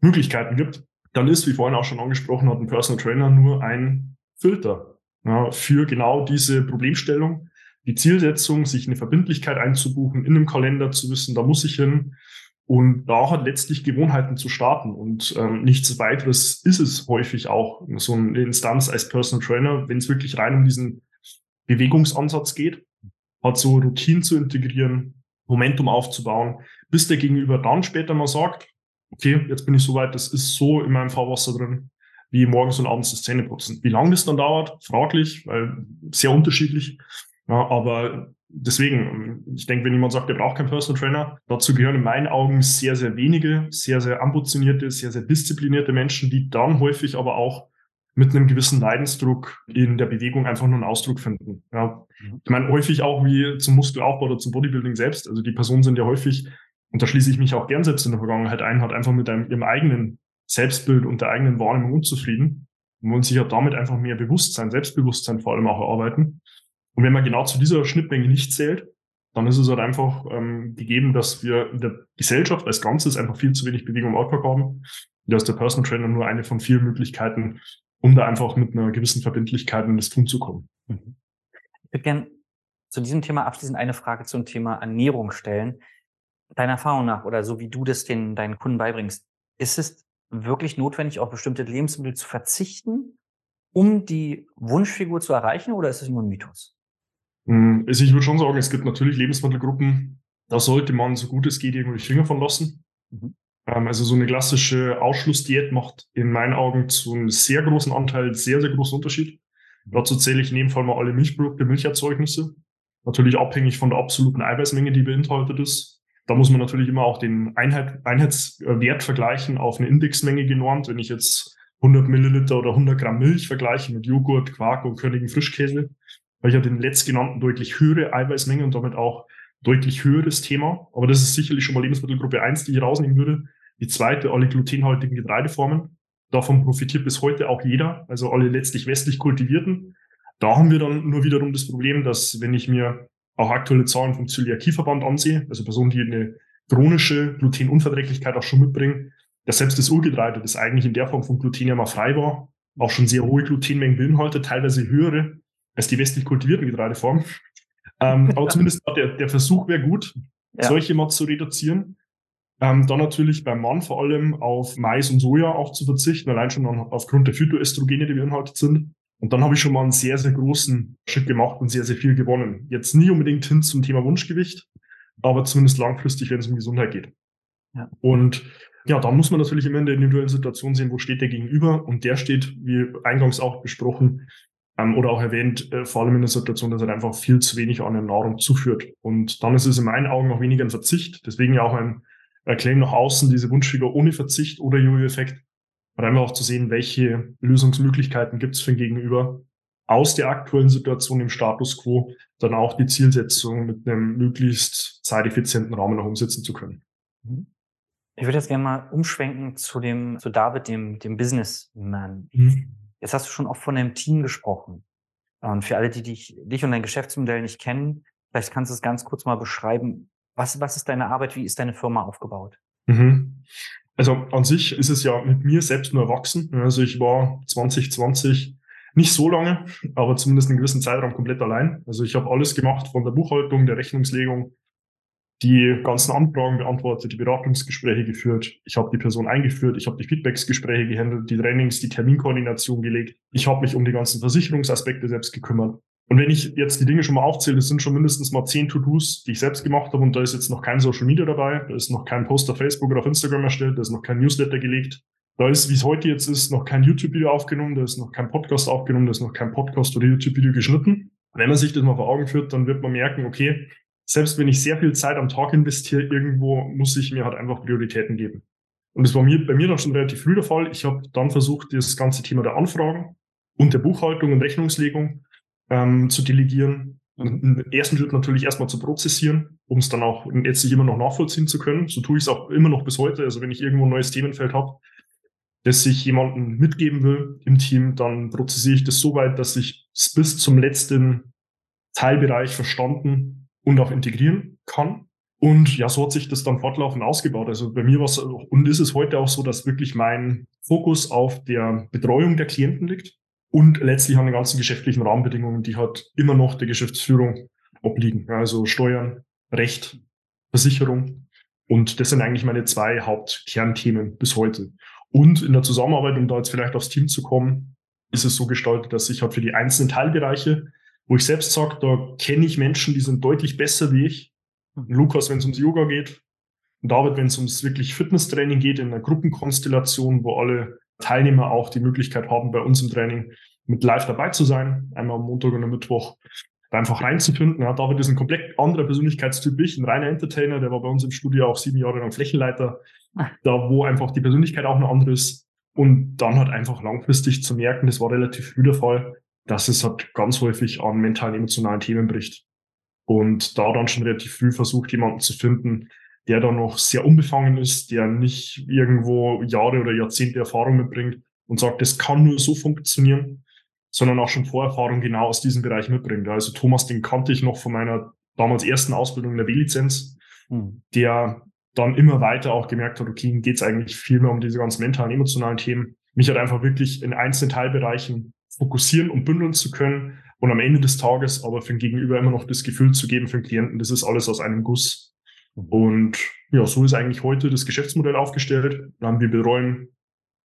Möglichkeiten gibt, dann ist, wie vorhin auch schon angesprochen hat, ein Personal Trainer nur ein Filter ja, für genau diese Problemstellung, die Zielsetzung, sich eine Verbindlichkeit einzubuchen, in einem Kalender zu wissen, da muss ich hin, und da hat letztlich Gewohnheiten zu starten. Und ähm, nichts weiteres ist es häufig auch, so eine Instanz als Personal Trainer, wenn es wirklich rein um diesen Bewegungsansatz geht, hat so Routinen zu integrieren, Momentum aufzubauen, bis der Gegenüber dann später mal sagt, okay, jetzt bin ich soweit, das ist so in meinem Fahrwasser drin, wie morgens und abends das Zähneputzen. Wie lange das dann dauert, fraglich, weil sehr unterschiedlich. Ja, aber deswegen, ich denke, wenn jemand sagt, er braucht keinen Personal Trainer, dazu gehören in meinen Augen sehr, sehr wenige, sehr, sehr ambitionierte, sehr, sehr disziplinierte Menschen, die dann häufig aber auch mit einem gewissen Leidensdruck in der Bewegung einfach nur einen Ausdruck finden. Ja. Mhm. Ich meine, häufig auch wie zum Muskelaufbau oder zum Bodybuilding selbst. Also die Personen sind ja häufig, und da schließe ich mich auch gern selbst in der Vergangenheit ein, hat einfach mit einem, ihrem eigenen Selbstbild und der eigenen Wahrnehmung unzufrieden und wollen sich ja damit einfach mehr Bewusstsein, Selbstbewusstsein vor allem auch erarbeiten. Und wenn man genau zu dieser Schnittmenge nicht zählt, dann ist es halt einfach ähm, gegeben, dass wir in der Gesellschaft als Ganzes einfach viel zu wenig Bewegung im Alltag haben. Da ist der Personal Trainer nur eine von vielen Möglichkeiten, um da einfach mit einer gewissen Verbindlichkeit in das Tun zu kommen. Ich würde gerne zu diesem Thema abschließend eine Frage zum Thema Ernährung stellen. Deiner Erfahrung nach oder so wie du das den, deinen Kunden beibringst, ist es wirklich notwendig, auf bestimmte Lebensmittel zu verzichten, um die Wunschfigur zu erreichen oder ist es nur ein Mythos? Hm, also ich würde schon sagen, es gibt natürlich Lebensmittelgruppen, da sollte man so gut es geht irgendwie Finger von lassen. Mhm. Ähm, also so eine klassische Ausschlussdiät macht in meinen Augen zu einem sehr großen Anteil sehr, sehr großen Unterschied. Mhm. Dazu zähle ich in dem Fall mal alle Milchprodukte, Milcherzeugnisse. Natürlich abhängig von der absoluten Eiweißmenge, die beinhaltet ist. Da muss man natürlich immer auch den Einheit, Einheitswert vergleichen auf eine Indexmenge genormt. Wenn ich jetzt 100 Milliliter oder 100 Gramm Milch vergleiche mit Joghurt, Quark und Königen Frischkäse, weil ich ja den letztgenannten deutlich höhere Eiweißmenge und damit auch deutlich höheres Thema. Aber das ist sicherlich schon mal Lebensmittelgruppe eins, die ich rausnehmen würde. Die zweite, alle glutenhaltigen Getreideformen. Davon profitiert bis heute auch jeder, also alle letztlich westlich kultivierten. Da haben wir dann nur wiederum das Problem, dass wenn ich mir auch aktuelle Zahlen vom Zöliakieverband ansehe, also Personen, die eine chronische Glutenunverträglichkeit auch schon mitbringen, dass selbst das Urgetreide, das eigentlich in der Form von Gluten ja mal frei war, auch schon sehr hohe Glutenmengen beinhaltet, teilweise höhere als die westlich kultivierten Getreideformen. Ähm, aber zumindest der, der Versuch wäre gut, ja. solche mal zu reduzieren. Ähm, dann natürlich beim Mann vor allem auf Mais und Soja auch zu verzichten, allein schon aufgrund der Phytoestrogene, die beinhaltet sind. Und dann habe ich schon mal einen sehr, sehr großen Schritt gemacht und sehr, sehr viel gewonnen. Jetzt nie unbedingt hin zum Thema Wunschgewicht, aber zumindest langfristig, wenn es um Gesundheit geht. Ja. Und ja, dann muss man natürlich immer in der individuellen Situation sehen, wo steht der Gegenüber. Und der steht, wie eingangs auch besprochen oder auch erwähnt, äh, vor allem in der Situation, dass er einfach viel zu wenig an der Nahrung zuführt. Und dann ist es in meinen Augen noch weniger ein Verzicht. Deswegen ja auch ein Claim nach außen, diese Wunschfigur ohne Verzicht oder Jojo-Effekt. Und einfach auch zu sehen, welche Lösungsmöglichkeiten gibt es für ein Gegenüber aus der aktuellen Situation im Status quo dann auch die Zielsetzung mit einem möglichst zeiteffizienten Rahmen noch umsetzen zu können. Mhm. Ich würde jetzt gerne mal umschwenken zu dem, zu David, dem, dem Businessman. Mhm. Jetzt hast du schon oft von einem Team gesprochen. Und für alle, die dich, dich und dein Geschäftsmodell nicht kennen, vielleicht kannst du es ganz kurz mal beschreiben. Was, was ist deine Arbeit? Wie ist deine Firma aufgebaut? Mhm. Also an sich ist es ja mit mir selbst nur erwachsen. Also ich war 2020 nicht so lange, aber zumindest einen gewissen Zeitraum komplett allein. Also ich habe alles gemacht von der Buchhaltung, der Rechnungslegung, die ganzen Anfragen beantwortet, die Beratungsgespräche geführt. Ich habe die Person eingeführt, ich habe die Feedbacksgespräche gehandelt, die Trainings, die Terminkoordination gelegt. Ich habe mich um die ganzen Versicherungsaspekte selbst gekümmert. Und wenn ich jetzt die Dinge schon mal aufzähle, das sind schon mindestens mal zehn To-Dos, die ich selbst gemacht habe und da ist jetzt noch kein Social Media dabei, da ist noch kein Post auf Facebook oder auf Instagram erstellt, da ist noch kein Newsletter gelegt, da ist, wie es heute jetzt ist, noch kein YouTube-Video aufgenommen, da ist noch kein Podcast aufgenommen, da ist noch kein Podcast oder YouTube-Video geschnitten. Wenn man sich das mal vor Augen führt, dann wird man merken, okay, selbst wenn ich sehr viel Zeit am Tag investiere, irgendwo muss ich mir halt einfach Prioritäten geben. Und das war mir, bei mir dann schon relativ früh der Fall. Ich habe dann versucht, das ganze Thema der Anfragen und der Buchhaltung und Rechnungslegung ähm, zu delegieren. Im ersten Schritt natürlich erstmal zu prozessieren, um es dann auch letztlich immer noch nachvollziehen zu können. So tue ich es auch immer noch bis heute. Also wenn ich irgendwo ein neues Themenfeld habe, das ich jemandem mitgeben will im Team, dann prozessiere ich das so weit, dass ich es bis zum letzten Teilbereich verstanden und auch integrieren kann. Und ja, so hat sich das dann fortlaufend ausgebaut. Also bei mir war es und ist es heute auch so, dass wirklich mein Fokus auf der Betreuung der Klienten liegt und letztlich an den ganzen geschäftlichen Rahmenbedingungen, die halt immer noch der Geschäftsführung obliegen. Also Steuern, Recht, Versicherung. Und das sind eigentlich meine zwei Hauptkernthemen bis heute. Und in der Zusammenarbeit, um da jetzt vielleicht aufs Team zu kommen, ist es so gestaltet, dass ich halt für die einzelnen Teilbereiche wo ich selbst sage, da kenne ich Menschen, die sind deutlich besser wie ich. Und hm. Lukas, wenn es ums Yoga geht, und David, wenn es ums wirklich Fitnesstraining geht, in einer Gruppenkonstellation, wo alle Teilnehmer auch die Möglichkeit haben, bei uns im Training mit live dabei zu sein, einmal am Montag und am Mittwoch, da einfach reinzufinden. Ja, David ist ein komplett anderer Persönlichkeitstyp ich, ein reiner Entertainer, der war bei uns im Studio auch sieben Jahre lang Flächenleiter, ah. da wo einfach die Persönlichkeit auch eine andere ist. Und dann halt einfach langfristig zu merken, das war relativ früh der Fall, dass es halt ganz häufig an mentalen, emotionalen Themen bricht. Und da dann schon relativ früh versucht, jemanden zu finden, der da noch sehr unbefangen ist, der nicht irgendwo Jahre oder Jahrzehnte Erfahrung mitbringt und sagt, das kann nur so funktionieren, sondern auch schon Vorerfahrung genau aus diesem Bereich mitbringt. Also Thomas, den kannte ich noch von meiner damals ersten Ausbildung in der W-Lizenz, mhm. der dann immer weiter auch gemerkt hat, okay, geht es eigentlich viel mehr um diese ganzen mentalen, emotionalen Themen. Mich hat einfach wirklich in einzelnen Teilbereichen fokussieren und bündeln zu können und am Ende des Tages aber für den Gegenüber immer noch das Gefühl zu geben für den Klienten, das ist alles aus einem Guss. Und ja, so ist eigentlich heute das Geschäftsmodell aufgestellt. Wir betreuen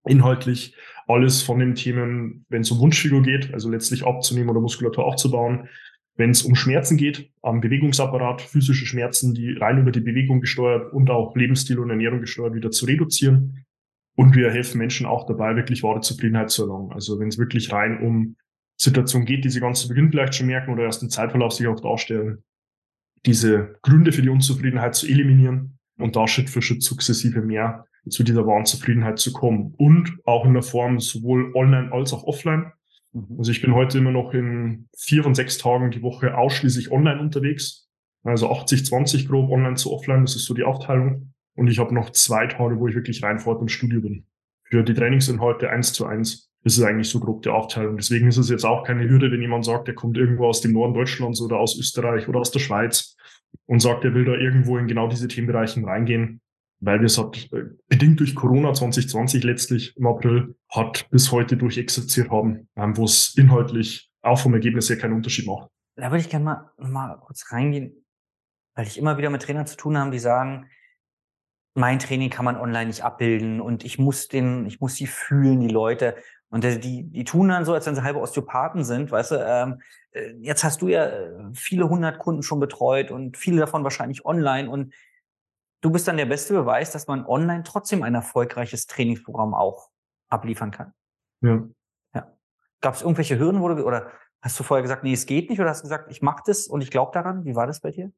inhaltlich alles von den Themen, wenn es um Wunschfigur geht, also letztlich abzunehmen oder Muskulatur aufzubauen, wenn es um Schmerzen geht, am Bewegungsapparat, physische Schmerzen, die rein über die Bewegung gesteuert und auch Lebensstil und Ernährung gesteuert wieder zu reduzieren. Und wir helfen Menschen auch dabei, wirklich wahre Zufriedenheit zu erlangen. Also wenn es wirklich rein um Situationen geht, die sie ganz zu Beginn vielleicht schon merken oder erst im Zeitverlauf sich auch darstellen, diese Gründe für die Unzufriedenheit zu eliminieren und da Schritt für Schritt sukzessive mehr zu dieser wahren Zufriedenheit zu kommen. Und auch in der Form sowohl online als auch offline. Mhm. Also ich bin heute immer noch in vier von sechs Tagen die Woche ausschließlich online unterwegs. Also 80, 20 grob online zu offline, das ist so die Aufteilung. Und ich habe noch zwei Tage, wo ich wirklich rein vor Ort im Studio bin. Für die Trainingsinhalte eins zu eins. Das ist eigentlich so grob die Aufteilung. Deswegen ist es jetzt auch keine Hürde, wenn jemand sagt, der kommt irgendwo aus dem Norden Deutschlands oder aus Österreich oder aus der Schweiz und sagt, er will da irgendwo in genau diese Themenbereichen reingehen, weil wir es hat, äh, bedingt durch Corona 2020 letztlich im April, hat bis heute durchexerziert haben, ähm, wo es inhaltlich auch vom Ergebnis her keinen Unterschied macht. Da würde ich gerne mal, mal kurz reingehen, weil ich immer wieder mit Trainern zu tun habe, die sagen, mein Training kann man online nicht abbilden und ich muss den, ich muss sie fühlen, die Leute. Und die, die tun dann so, als wenn sie halbe Osteopathen sind, weißt du, ähm, äh, jetzt hast du ja äh, viele hundert Kunden schon betreut und viele davon wahrscheinlich online und du bist dann der beste Beweis, dass man online trotzdem ein erfolgreiches Trainingsprogramm auch abliefern kann. Ja. ja. Gab es irgendwelche Hürden, wo du, oder hast du vorher gesagt, nee, es geht nicht, oder hast du gesagt, ich mache das und ich glaube daran? Wie war das bei dir?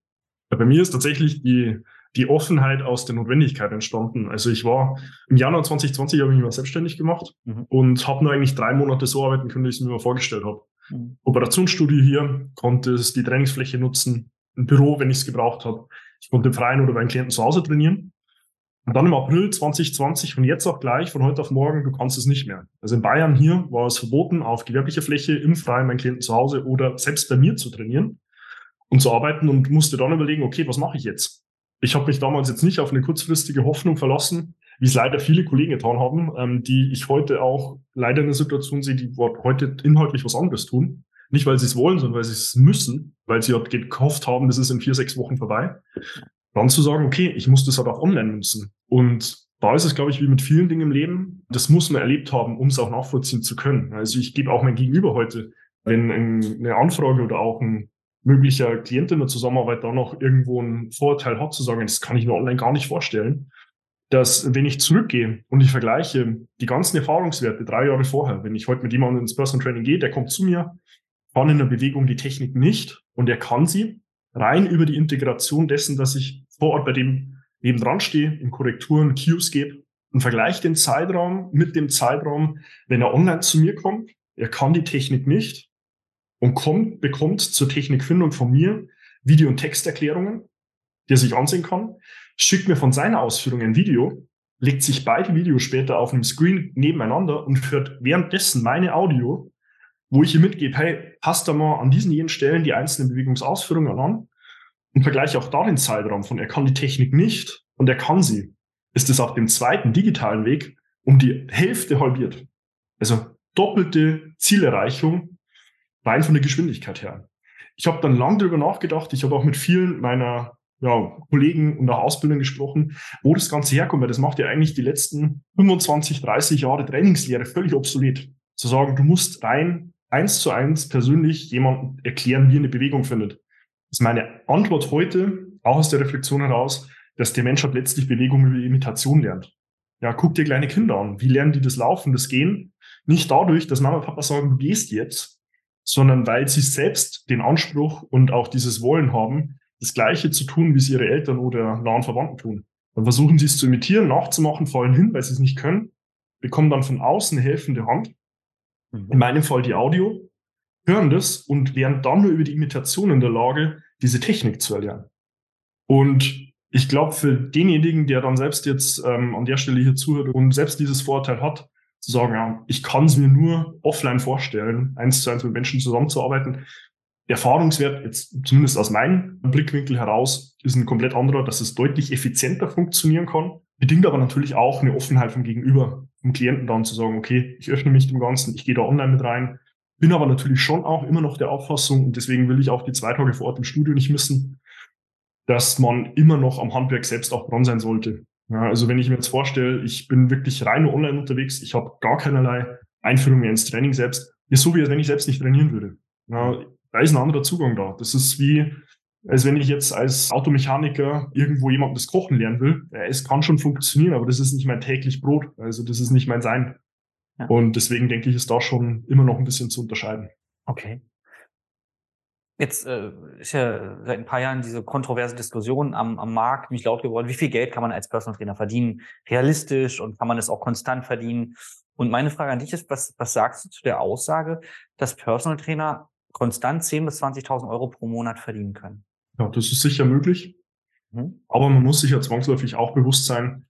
Ja, bei mir ist tatsächlich die, die Offenheit aus der Notwendigkeit entstanden. Also ich war im Januar 2020 habe ich mich mal selbstständig gemacht mhm. und habe nur eigentlich drei Monate so arbeiten können, wie ich es mir mal vorgestellt habe. Mhm. Operationsstudio hier, konnte es die Trainingsfläche nutzen, ein Büro, wenn ich es gebraucht habe. Ich konnte im Freien oder bei einem Klienten zu Hause trainieren. Und dann im April 2020 von jetzt auch gleich, von heute auf morgen, du kannst es nicht mehr. Also in Bayern hier war es verboten, auf gewerblicher Fläche im Freien meinen Klienten zu Hause oder selbst bei mir zu trainieren und zu arbeiten und musste dann überlegen, okay, was mache ich jetzt? Ich habe mich damals jetzt nicht auf eine kurzfristige Hoffnung verlassen, wie es leider viele Kollegen getan haben, ähm, die ich heute auch leider in der Situation sehe, die heute inhaltlich was anderes tun. Nicht, weil sie es wollen, sondern weil sie es müssen, weil sie halt gehofft haben, das ist in vier, sechs Wochen vorbei. Dann zu sagen, okay, ich muss das halt auch online nutzen. Und da ist es, glaube ich, wie mit vielen Dingen im Leben. Das muss man erlebt haben, um es auch nachvollziehen zu können. Also ich gebe auch mein Gegenüber heute, wenn eine Anfrage oder auch ein möglicher Klient in der Zusammenarbeit da noch irgendwo einen Vorteil hat, zu sagen, das kann ich mir online gar nicht vorstellen, dass wenn ich zurückgehe und ich vergleiche die ganzen Erfahrungswerte drei Jahre vorher, wenn ich heute mit jemandem ins Personal Training gehe, der kommt zu mir, kann in der Bewegung die Technik nicht und er kann sie rein über die Integration dessen, dass ich vor Ort bei dem nebendran stehe, in Korrekturen, Cues gebe und vergleiche den Zeitraum mit dem Zeitraum, wenn er online zu mir kommt. Er kann die Technik nicht und kommt, bekommt zur Technikfindung von mir Video- und Texterklärungen, die er sich ansehen kann, schickt mir von seiner Ausführung ein Video, legt sich beide Videos später auf einem Screen nebeneinander und hört währenddessen meine Audio, wo ich ihm mitgebe, hey, passt da mal an diesen jenen Stellen die einzelnen Bewegungsausführungen an und vergleiche auch da den Zeitraum von, er kann die Technik nicht und er kann sie, ist es auf dem zweiten digitalen Weg um die Hälfte halbiert. Also doppelte Zielerreichung rein von der Geschwindigkeit her. Ich habe dann lang darüber nachgedacht. Ich habe auch mit vielen meiner ja, Kollegen und auch Ausbildern gesprochen, wo das Ganze herkommt, weil das macht ja eigentlich die letzten 25, 30 Jahre Trainingslehre völlig obsolet. Zu sagen, du musst rein eins zu eins persönlich jemandem erklären, wie eine Bewegung findet. Das ist meine Antwort heute, auch aus der Reflexion heraus, dass der Mensch halt letztlich Bewegung über Imitation lernt. Ja, guck dir kleine Kinder an. Wie lernen die das Laufen, das Gehen? Nicht dadurch, dass Mama und Papa sagen, du gehst jetzt, sondern weil sie selbst den Anspruch und auch dieses Wollen haben, das Gleiche zu tun, wie es ihre Eltern oder nahen Verwandten tun. Dann versuchen sie es zu imitieren, nachzumachen, fallen hin, weil sie es nicht können, bekommen dann von außen eine helfende Hand. Mhm. In meinem Fall die Audio, hören das und wären dann nur über die Imitation in der Lage, diese Technik zu erlernen. Und ich glaube, für denjenigen, der dann selbst jetzt ähm, an der Stelle hier zuhört und selbst dieses Vorteil hat, zu sagen, ja, ich kann es mir nur offline vorstellen, eins zu eins mit Menschen zusammenzuarbeiten. Der Erfahrungswert, jetzt zumindest aus meinem Blickwinkel heraus, ist ein komplett anderer, dass es deutlich effizienter funktionieren kann. Bedingt aber natürlich auch eine Offenheit vom Gegenüber, vom Klienten dann zu sagen, okay, ich öffne mich dem Ganzen, ich gehe da online mit rein. Bin aber natürlich schon auch immer noch der Auffassung, und deswegen will ich auch die zwei Tage vor Ort im Studio nicht missen, dass man immer noch am Handwerk selbst auch dran sein sollte. Ja, also wenn ich mir jetzt vorstelle, ich bin wirklich rein nur online unterwegs, ich habe gar keinerlei Einführung mehr ins Training selbst, ist so wie als wenn ich selbst nicht trainieren würde. Ja, da ist ein anderer Zugang da. Das ist wie, als wenn ich jetzt als Automechaniker irgendwo jemandem das Kochen lernen will. Ja, es kann schon funktionieren, aber das ist nicht mein täglich Brot. Also das ist nicht mein Sein. Ja. Und deswegen denke ich, ist da schon immer noch ein bisschen zu unterscheiden. Okay. Jetzt äh, ist ja seit ein paar Jahren diese kontroverse Diskussion am, am Markt mich laut geworden. Wie viel Geld kann man als Personal Trainer verdienen? Realistisch und kann man es auch konstant verdienen? Und meine Frage an dich ist, was, was sagst du zu der Aussage, dass Personal Trainer konstant 10.000 bis 20.000 Euro pro Monat verdienen können? Ja, das ist sicher möglich. Mhm. Aber man muss sich ja zwangsläufig auch bewusst sein,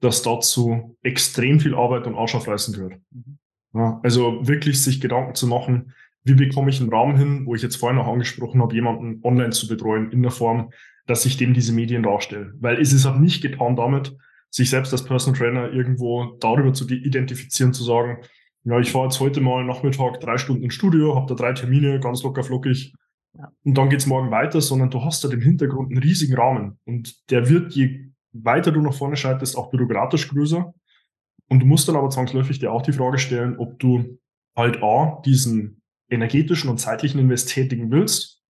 dass dazu extrem viel Arbeit und Arsch aufreißen gehört. Mhm. Ja, also wirklich sich Gedanken zu machen, wie bekomme ich einen Raum hin, wo ich jetzt vorhin auch angesprochen habe, jemanden online zu betreuen in der Form, dass ich dem diese Medien darstelle. Weil es ist auch nicht getan damit, sich selbst als Personal Trainer irgendwo darüber zu identifizieren, zu sagen, ja, ich fahre jetzt heute mal Nachmittag drei Stunden ins Studio, habe da drei Termine, ganz locker flockig. Ja. Und dann geht's morgen weiter, sondern du hast da im Hintergrund einen riesigen Rahmen. Und der wird, je weiter du nach vorne schaltest, auch bürokratisch größer. Und du musst dann aber zwangsläufig dir auch die Frage stellen, ob du halt A, diesen energetischen und zeitlichen Invest tätigen willst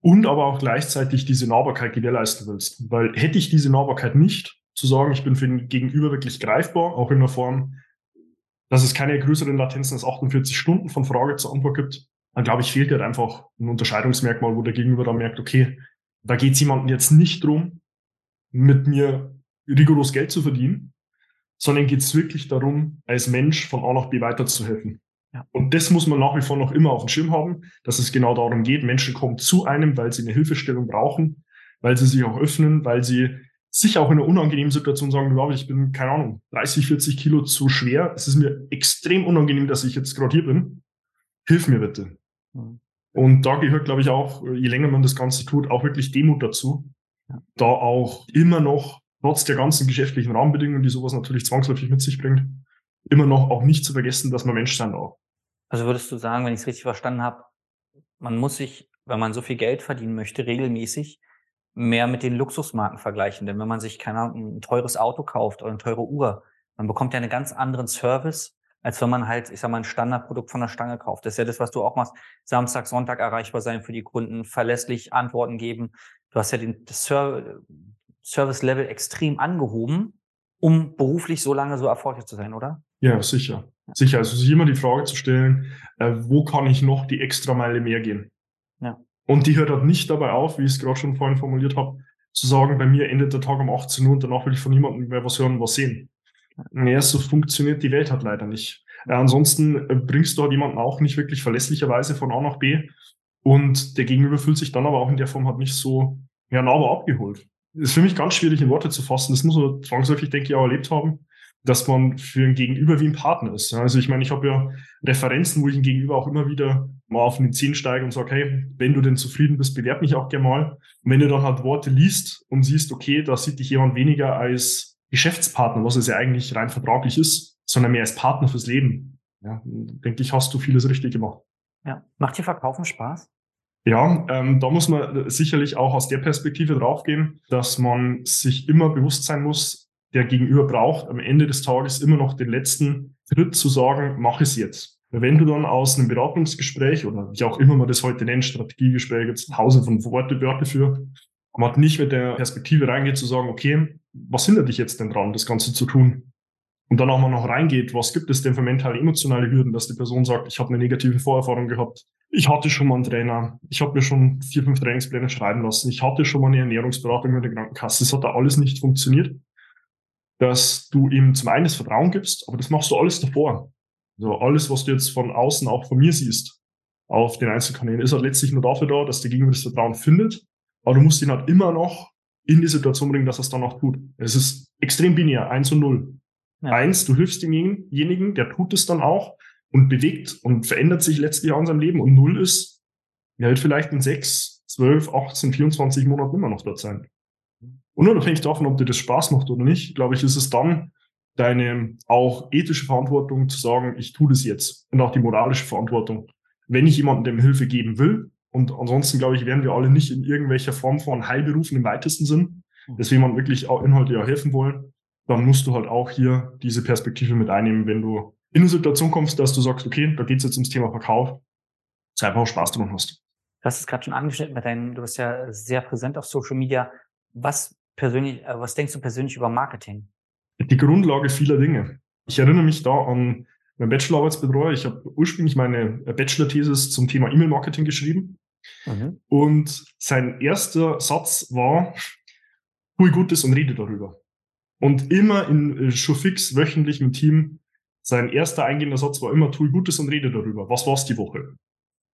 und aber auch gleichzeitig diese Nahbarkeit gewährleisten willst. Weil hätte ich diese Nahbarkeit nicht, zu sagen, ich bin für den Gegenüber wirklich greifbar, auch in der Form, dass es keine größeren Latenzen als 48 Stunden von Frage zur Antwort gibt, dann glaube ich, fehlt halt einfach ein Unterscheidungsmerkmal, wo der Gegenüber dann merkt, okay, da geht es jemandem jetzt nicht drum, mit mir rigoros Geld zu verdienen, sondern geht es wirklich darum, als Mensch von A nach B weiterzuhelfen. Ja. Und das muss man nach wie vor noch immer auf dem Schirm haben, dass es genau darum geht, Menschen kommen zu einem, weil sie eine Hilfestellung brauchen, weil sie sich auch öffnen, weil sie sich auch in einer unangenehmen Situation sagen, glaube ich bin, keine Ahnung, 30, 40 Kilo zu schwer. Es ist mir extrem unangenehm, dass ich jetzt gerade hier bin. Hilf mir bitte. Mhm. Und da gehört, glaube ich, auch, je länger man das Ganze tut, auch wirklich Demut dazu. Ja. Da auch immer noch, trotz der ganzen geschäftlichen Rahmenbedingungen, die sowas natürlich zwangsläufig mit sich bringt, immer noch auch nicht zu vergessen, dass man Mensch sein darf. Also würdest du sagen, wenn ich es richtig verstanden habe, man muss sich, wenn man so viel Geld verdienen möchte, regelmäßig mehr mit den Luxusmarken vergleichen. Denn wenn man sich, keine Ahnung, ein teures Auto kauft oder eine teure Uhr, man bekommt ja einen ganz anderen Service, als wenn man halt, ich sag mal, ein Standardprodukt von der Stange kauft. Das ist ja das, was du auch machst. Samstag, Sonntag erreichbar sein für die Kunden, verlässlich Antworten geben. Du hast ja den Service-Level extrem angehoben, um beruflich so lange so erfolgreich zu sein, oder? Ja, sicher. Sicher. Also sich immer die Frage zu stellen, äh, wo kann ich noch die extra Meile mehr gehen? Ja. Und die hört halt nicht dabei auf, wie ich es gerade schon vorhin formuliert habe, zu sagen, bei mir endet der Tag um 18 Uhr und danach will ich von niemandem mehr was hören und was sehen. Ja, so funktioniert die Welt halt leider nicht. Äh, ansonsten äh, bringst du halt jemanden auch nicht wirklich verlässlicherweise von A nach B und der Gegenüber fühlt sich dann aber auch in der Form halt nicht so ja, nah aber abgeholt. Das ist für mich ganz schwierig in Worte zu fassen. Das muss man zwangsläufig, denke ich, auch erlebt haben dass man für ein Gegenüber wie ein Partner ist. Also ich meine, ich habe ja Referenzen, wo ich ein Gegenüber auch immer wieder mal auf den Zehen steige und sage, hey, wenn du denn zufrieden bist, bewerb mich auch gerne mal. Und wenn du dann halt Worte liest und siehst, okay, da sieht dich jemand weniger als Geschäftspartner, was es ja eigentlich rein vertraglich ist, sondern mehr als Partner fürs Leben. Ja, denke ich, hast du vieles richtig gemacht. Ja. Macht dir Verkaufen Spaß? Ja, ähm, da muss man sicherlich auch aus der Perspektive draufgehen, dass man sich immer bewusst sein muss, der Gegenüber braucht am Ende des Tages immer noch den letzten Schritt zu sagen, mach es jetzt. Wenn du dann aus einem Beratungsgespräch oder wie auch immer man das heute nennt, Strategiegespräch, jetzt tausend von Worte, Wörter für, man hat nicht mit der Perspektive reingeht zu sagen, okay, was hindert dich jetzt denn dran, das Ganze zu tun? Und dann auch mal noch reingeht, was gibt es denn für mentale, emotionale Hürden, dass die Person sagt, ich habe eine negative Vorerfahrung gehabt, ich hatte schon mal einen Trainer, ich habe mir schon vier, fünf Trainingspläne schreiben lassen, ich hatte schon mal eine Ernährungsberatung mit der Krankenkasse, es hat da alles nicht funktioniert dass du ihm zum einen das Vertrauen gibst, aber das machst du alles davor. Also alles, was du jetzt von außen auch von mir siehst, auf den Einzelkanälen, ist halt letztlich nur dafür da, dass der Gegenüber das Vertrauen findet. Aber du musst ihn halt immer noch in die Situation bringen, dass er es dann auch tut. Es ist extrem binär, eins und null. Ja. Eins, du hilfst demjenigen, der tut es dann auch und bewegt und verändert sich letztlich auch in seinem Leben. Und null ist, er wird vielleicht in sechs, zwölf, 18, 24 Monaten immer noch dort sein. Unabhängig davon, ob dir das Spaß macht oder nicht, glaube ich, ist es dann deine auch ethische Verantwortung zu sagen, ich tue das jetzt und auch die moralische Verantwortung. Wenn ich jemandem Hilfe geben will, und ansonsten glaube ich, wären wir alle nicht in irgendwelcher Form von Heilberufen im weitesten Sinn, mhm. dass wir jemandem wirklich auch Inhalte ja helfen wollen, dann musst du halt auch hier diese Perspektive mit einnehmen, wenn du in eine Situation kommst, dass du sagst, okay, da geht es jetzt ums Thema Verkauf, sei einfach auch Spaß dran hast. Du hast es gerade schon angeschnitten mit deinen, du bist ja sehr präsent auf Social Media. Was persönlich, äh, was denkst du persönlich über Marketing? Die Grundlage vieler Dinge. Ich erinnere mich da an meinen Bachelorarbeitsbetreuer. Ich habe ursprünglich meine äh, Bachelor-Thesis zum Thema E-Mail-Marketing geschrieben. Mhm. Und sein erster Satz war, tue Gutes und rede darüber. Und immer in äh, schon fix wöchentlich im Team, sein erster eingehender Satz war immer, tue Gutes und rede darüber. Was war's die Woche?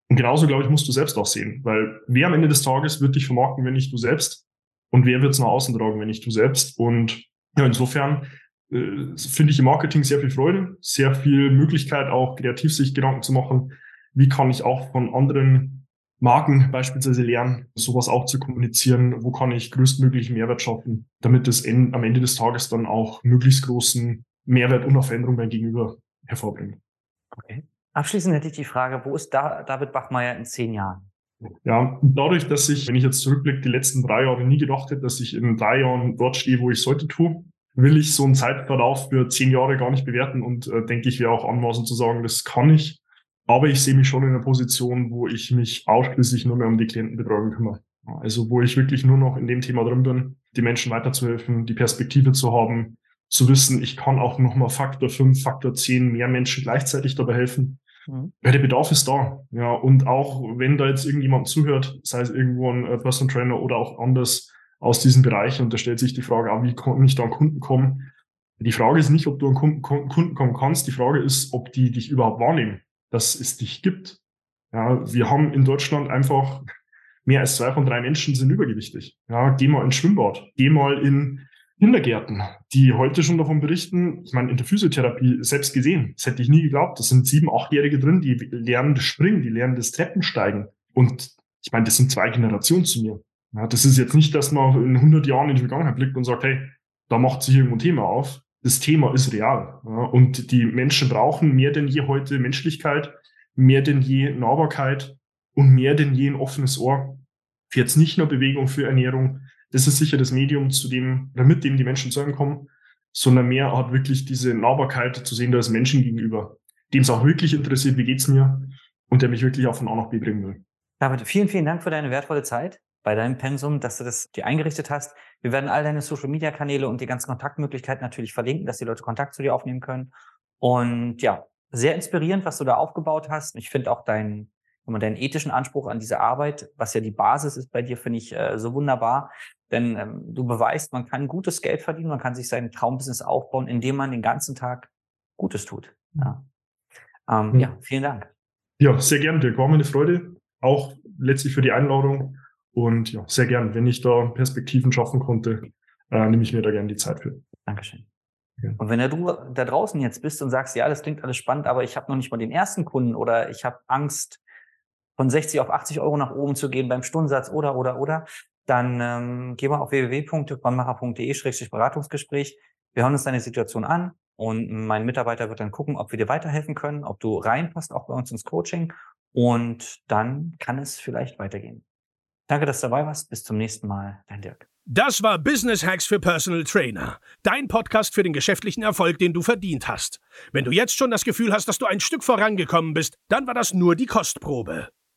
Und genauso, glaube ich, musst du selbst auch sehen. Weil wer am Ende des Tages wird dich vermarkten, wenn nicht du selbst? Und wer wird es nach außen tragen, wenn nicht du selbst? Und ja, insofern äh, finde ich im Marketing sehr viel Freude, sehr viel Möglichkeit, auch kreativ sich Gedanken zu machen. Wie kann ich auch von anderen Marken beispielsweise lernen, sowas auch zu kommunizieren? Wo kann ich größtmöglichen Mehrwert schaffen, damit es am Ende des Tages dann auch möglichst großen Mehrwert und auch Veränderung beim Gegenüber hervorbringt? Okay. Abschließend hätte ich die Frage, wo ist da David Bachmeier in zehn Jahren? Ja, dadurch, dass ich, wenn ich jetzt zurückblicke, die letzten drei Jahre nie gedacht hätte, dass ich in drei Jahren dort stehe, wo ich heute tue, will ich so einen Zeitverlauf für zehn Jahre gar nicht bewerten und äh, denke ich, wäre auch anmaßend zu sagen, das kann ich. Aber ich sehe mich schon in einer Position, wo ich mich ausschließlich nur mehr um die Klientenbetreuung kümmere. Also wo ich wirklich nur noch in dem Thema drin bin, die Menschen weiterzuhelfen, die Perspektive zu haben, zu wissen, ich kann auch nochmal Faktor 5, Faktor 10 mehr Menschen gleichzeitig dabei helfen. Mhm. Weil der Bedarf ist da. Ja, und auch wenn da jetzt irgendjemand zuhört, sei es irgendwo ein äh, Personal Trainer oder auch anders aus diesem Bereich, und da stellt sich die Frage, ah, wie kann ich da an Kunden kommen? Die Frage ist nicht, ob du an Kunden, Kunden kommen kannst. Die Frage ist, ob die dich überhaupt wahrnehmen, dass es dich gibt. Ja, wir haben in Deutschland einfach mehr als zwei von drei Menschen sind übergewichtig. Ja, geh mal ins Schwimmbad, geh mal in Kindergärten, die heute schon davon berichten, ich meine, in der Physiotherapie selbst gesehen, das hätte ich nie geglaubt, das sind sieben, achtjährige drin, die lernen das Springen, die lernen das Treppensteigen. Und ich meine, das sind zwei Generationen zu mir. Ja, das ist jetzt nicht, dass man in 100 Jahren in die Vergangenheit blickt und sagt, hey, da macht sich irgendwo ein Thema auf. Das Thema ist real. Ja, und die Menschen brauchen mehr denn je heute Menschlichkeit, mehr denn je Nahbarkeit und mehr denn je ein offenes Ohr. Für jetzt nicht nur Bewegung für Ernährung, das ist sicher das Medium, zu dem oder mit dem die Menschen zusammenkommen, sondern mehr hat wirklich diese Nahbarkeit zu sehen, da ist Menschen gegenüber, dem es auch wirklich interessiert, wie geht's mir und der mich wirklich auch von A nach B bringen will. David, vielen, vielen Dank für deine wertvolle Zeit bei deinem Pensum, dass du das dir eingerichtet hast. Wir werden all deine Social Media Kanäle und die ganzen Kontaktmöglichkeiten natürlich verlinken, dass die Leute Kontakt zu dir aufnehmen können. Und ja, sehr inspirierend, was du da aufgebaut hast. Ich finde auch deinen, wenn man deinen ethischen Anspruch an diese Arbeit, was ja die Basis ist bei dir, finde ich äh, so wunderbar. Denn ähm, du beweist, man kann gutes Geld verdienen, man kann sich sein Traumbusiness aufbauen, indem man den ganzen Tag Gutes tut. Ja, ähm, ja vielen Dank. Ja, sehr gerne, Dirk. War mir eine Freude. Auch letztlich für die Einladung. Und ja, sehr gern. Wenn ich da Perspektiven schaffen konnte, äh, nehme ich mir da gerne die Zeit für. Dankeschön. Und wenn du da draußen jetzt bist und sagst, ja, das klingt alles spannend, aber ich habe noch nicht mal den ersten Kunden oder ich habe Angst, von 60 auf 80 Euro nach oben zu gehen beim Stundensatz oder, oder, oder, dann ähm, geh mal auf www.bannmacher.de-beratungsgespräch. Wir hören uns deine Situation an und mein Mitarbeiter wird dann gucken, ob wir dir weiterhelfen können, ob du reinpasst, auch bei uns ins Coaching. Und dann kann es vielleicht weitergehen. Danke, dass du dabei warst. Bis zum nächsten Mal. Dein Dirk. Das war Business Hacks für Personal Trainer. Dein Podcast für den geschäftlichen Erfolg, den du verdient hast. Wenn du jetzt schon das Gefühl hast, dass du ein Stück vorangekommen bist, dann war das nur die Kostprobe.